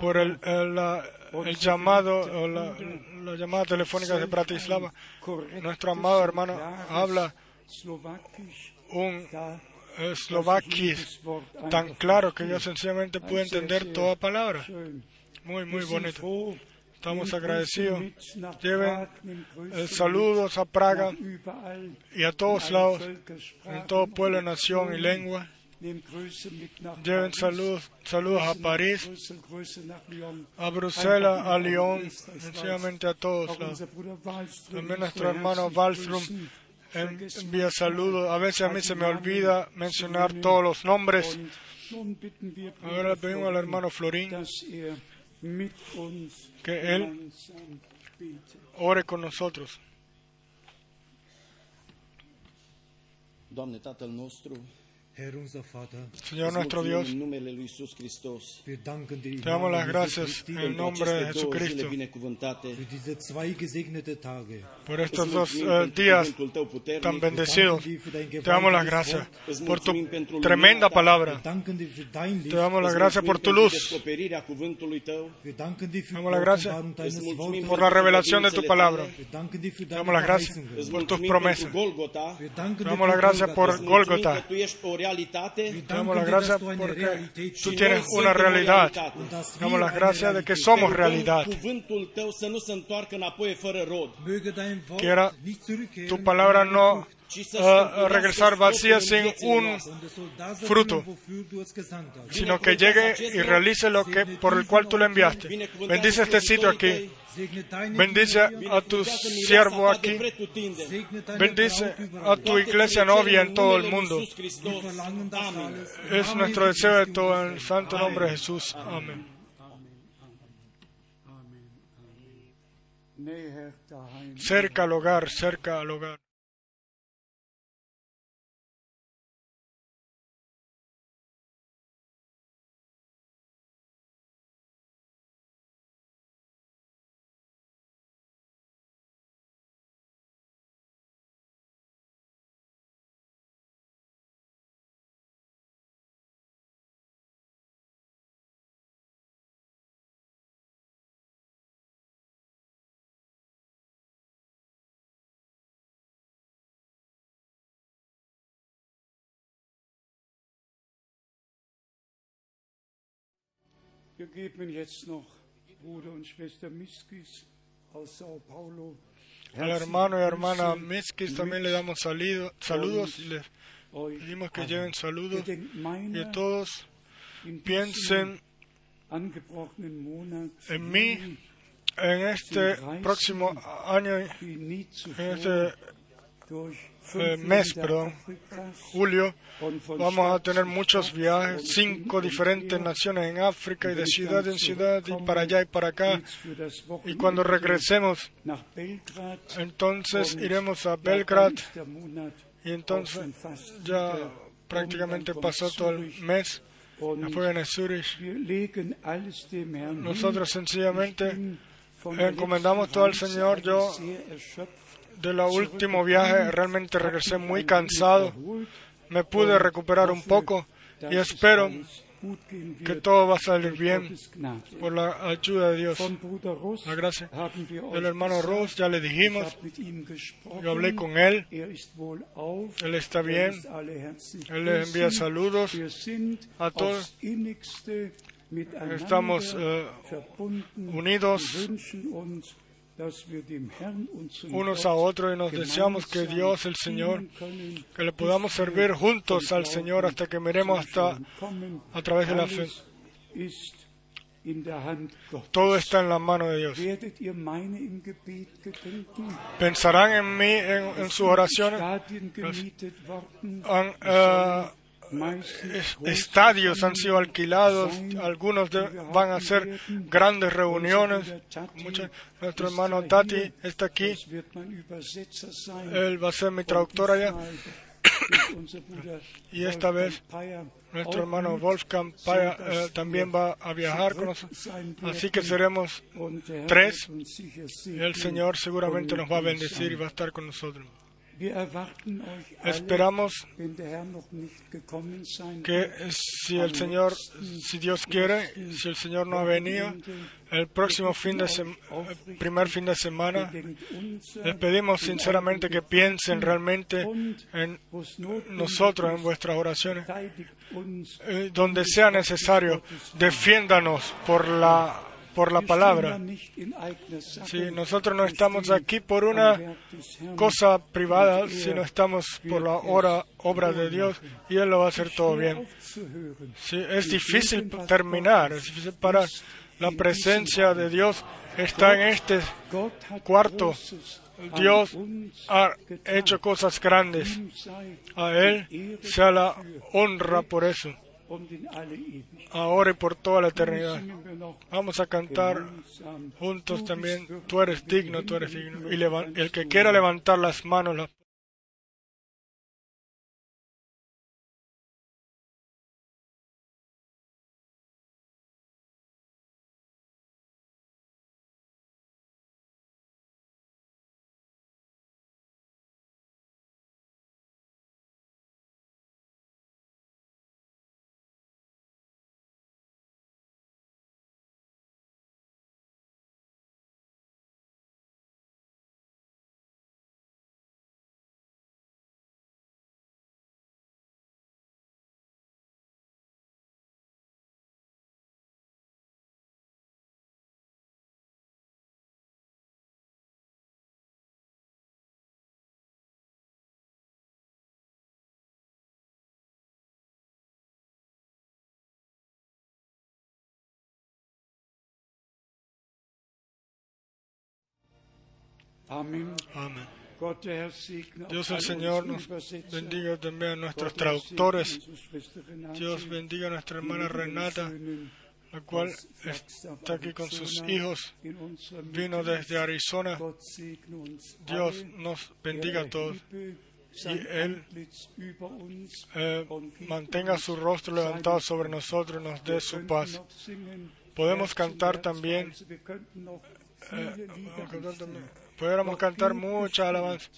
por el, el, la- el llamado o la, la llamada telefónica de Bratislava. Nuestro amado hermano habla. Un Da eslovaquis tan claro que yo sencillamente pude entender toda palabra. Muy, muy bonito. Estamos agradecidos. Lleven Eh, saludos a Praga y a todos lados, en todo pueblo, nación y lengua. Lleven saludos, saludos a París, a Bruselas, a Lyon, sencillamente a todos lados. También ist nuestro hermano Wallström. Envía saludos. A veces a mí se me olvida mencionar todos los nombres. Ahora le pedimos al hermano Florín que él ore con nosotros. Doamne, Tatăl nostru, Señor nuestro Dios, im te damos las gracias en el nombre de Jesucristo por estos dos eh, días tan bendecidos. Te damos las gracias por tu tremenda palabra. Te damos las gracias por tu luz. für Damos las gracias por la revelación de tu palabra. Te damos las gracias por tus promesas. Te damos las gracias por Golgota. Damos las gracias porque tú tienes una realidad. Damos las gracias de que somos realidad. Quiera tu palabra no uh, stăpânească regresar vacía sin un fruto. sino que llegue y realice lo que por el cual tú le enviaste. Bendice este sitio aquí. Bendice a tu siervo aquí. Bendice a tu iglesia novia en todo el mundo. Es nuestro deseo de todo en el santo nombre de Jesús. Amén. cerca al hogar, cerca al hogar. Wir geben jetzt noch Bruder und Schwester Miskis aus Sao Paulo. Al hermano y hermana Miskis también le damos salido- saludos y les pedimos que lleven saludos y todos piensen en mí en este próximo año, en este eh, mes, perdón, julio, vamos a tener muchos viajes, cinco diferentes naciones en África y de ciudad en ciudad y para allá y para acá. Y cuando regresemos, entonces iremos a Belgrad y entonces ya prácticamente pasó todo el mes. Después viene Zurich. Nosotros sencillamente encomendamos todo al Señor. Yo del último viaje realmente regresé muy cansado. Me pude recuperar un poco y espero que todo va a salir bien por la ayuda de Dios. La gracia del hermano Ross ya le dijimos, yo hablé con él, Er él está Er bien, él les envía saludos. A todos. Estamos, eh, unidos unos a otros y nos deseamos que Dios, el Señor, que le podamos servir juntos al Señor hasta que miremos hasta a través de la fe. Todo está en la mano de Dios. Pensarán en mí en, en sus oraciones. Han, große estadios han sido alquilados, algunos van a ser grandes reuniones. Nuestro hermano Tati está aquí, él va a ser mi traductor allá. Y esta vez Nuestro hermano Wolfgang Paya eh, también va a viajar con nosotros. Así que seremos tres. el Señor seguramente nos va a bendecir y va a estar con nosotros. Esperamos que si el Señor, si Dios quiere, si el Señor no ha venido, el próximo fin de sem- eh, primer fin de semana, les pedimos sinceramente que piensen realmente en nosotros, en vuestras oraciones, Eh, donde sea necesario, defiéndanos por la, por la palabra. Si nosotros no estamos aquí por una cosa privada, sino estamos por la hora, obra de Dios y Él lo va a hacer todo bien. Sí, es difícil terminar, es difícil parar. La presencia de Dios está en este cuarto. Dios ha hecho cosas grandes. A Él sea la honra por eso, ahora y por toda la eternidad. Vamos a cantar gemeinsam. juntos también, tú eres digno, tú eres digno. Y el que quiera levantar las manos, las Amén. Dios el Señor nos bendiga también a nuestros traductores. Dios bendiga a nuestra hermana Renata, la cual está aquí con sus hijos, vino desde Arizona. Dios nos bendiga a todos y Él eh, mantenga su rostro levantado sobre nosotros y nos dé su paz. Podemos cantar también, eh, cantar también. Pudiéramos cantar mucha alabanza,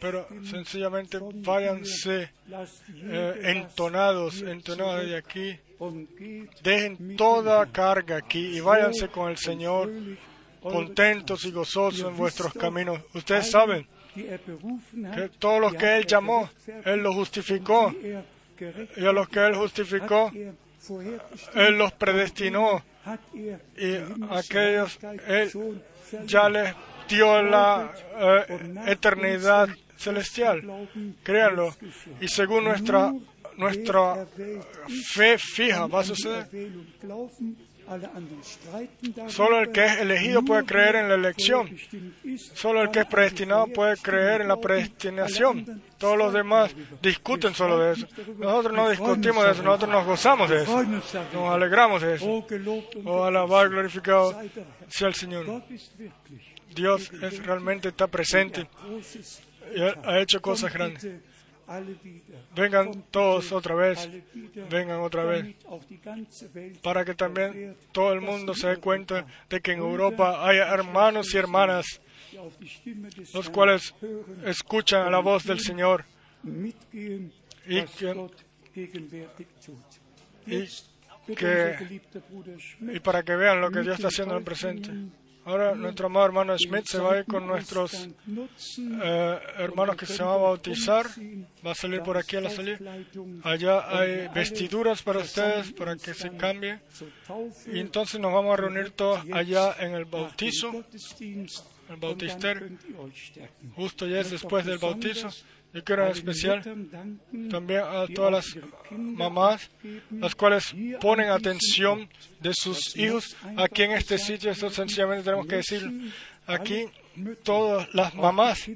pero sencillamente váyanse eh, entonados, entonados de aquí, dejen toda carga aquí y váyanse con el Señor contentos y gozosos en vuestros caminos. Ustedes saben que todos los que Él llamó, Él los justificó. Y a los que Él justificó, Él los predestinó. Y aquellos Él ya les dio la eh, eternidad celestial. Créanlo. Y según nuestra, nuestra fe fija va a suceder. Solo el que es elegido puede creer en la elección. Solo el que es predestinado puede creer en la predestinación. Todos los demás discuten solo de eso. Nosotros no discutimos de eso, nosotros nos gozamos de eso. Nos alegramos de eso. Oh, alabar, glorificado sea el Señor. Dios es, realmente está presente y ha hecho cosas grandes. Vengan todos otra vez, vengan otra vez, para que también todo el mundo se dé cuenta de que en Europa hay hermanos y hermanas, los cuales escuchan la voz del Señor. y que, y que y para que vean lo que Dios está haciendo en el presente. Ahora nuestro amado hermano Schmidt se va a ir con nuestros eh, hermanos que se van a bautizar. Va a salir por aquí a la salida. Allá hay vestiduras para ustedes para que se cambien. Y entonces nos vamos a reunir todos allá en el bautizo, el bautisterio. Justo ya es después del bautizo. Yo quiero en especial también a todas las mamás, las cuales ponen atención de sus hijos aquí en este sitio. Esto sencillamente tenemos que decir aquí. Todas las mamás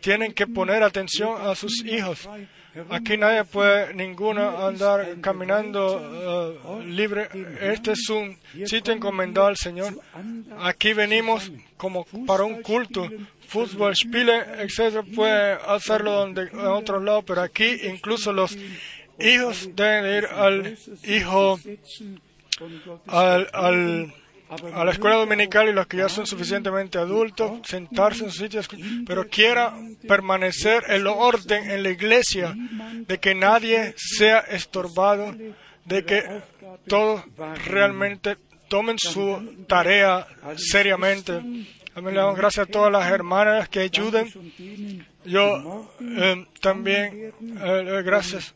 tienen que poner atención a sus hijos. Aquí nadie puede, ninguna, andar caminando uh, libre. Este es un sitio encomendado al Señor. Aquí venimos como para un culto. Fútbol, spiele, etcétera, puede hacerlo donde, en otros lados, pero aquí incluso los hijos deben ir al hijo, al, al a la escuela dominical y los que ya son suficientemente adultos, sentarse en sus sitios, pero quiera permanecer el orden en la iglesia, de que nadie sea estorbado, de que todos realmente tomen su tarea seriamente. También le damos gracias a todas las hermanas que ayuden. Yo eh, también, eh, gracias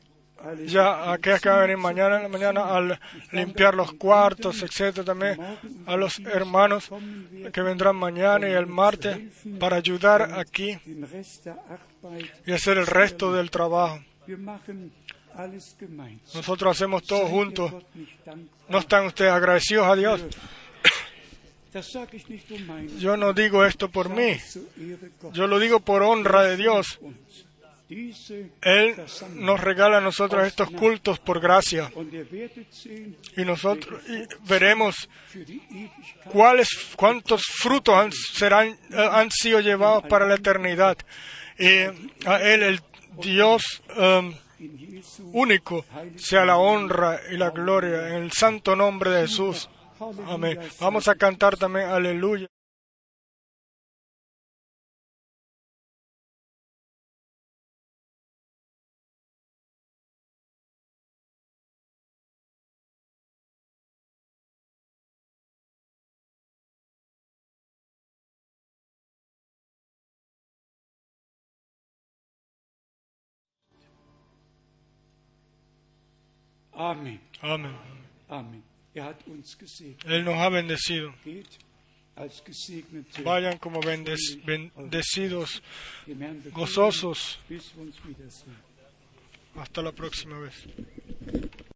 ya aquellas que van a venir mañana en la mañana al limpiar los cuartos, etcétera, también a los hermanos que vendrán mañana y el martes para ayudar aquí y hacer el resto del trabajo. Nosotros hacemos todo juntos. ¿No están ustedes agradecidos a Dios? Yo no digo esto por mí, yo lo digo por honra de Dios. Él nos regala a nosotros estos cultos por gracia. Y nosotros veremos cuáles, cuántos frutos han, serán, eh, han sido llevados para la eternidad. Y a Él, el Dios um, único, sea la honra y la gloria en el santo nombre de Jesús. Amén. Vamos a cantar también aleluya. Amén. Amén. Amén. Er. Él nos ha bendecido. Vayan como bendecidos, gozosos. Hasta la próxima vez.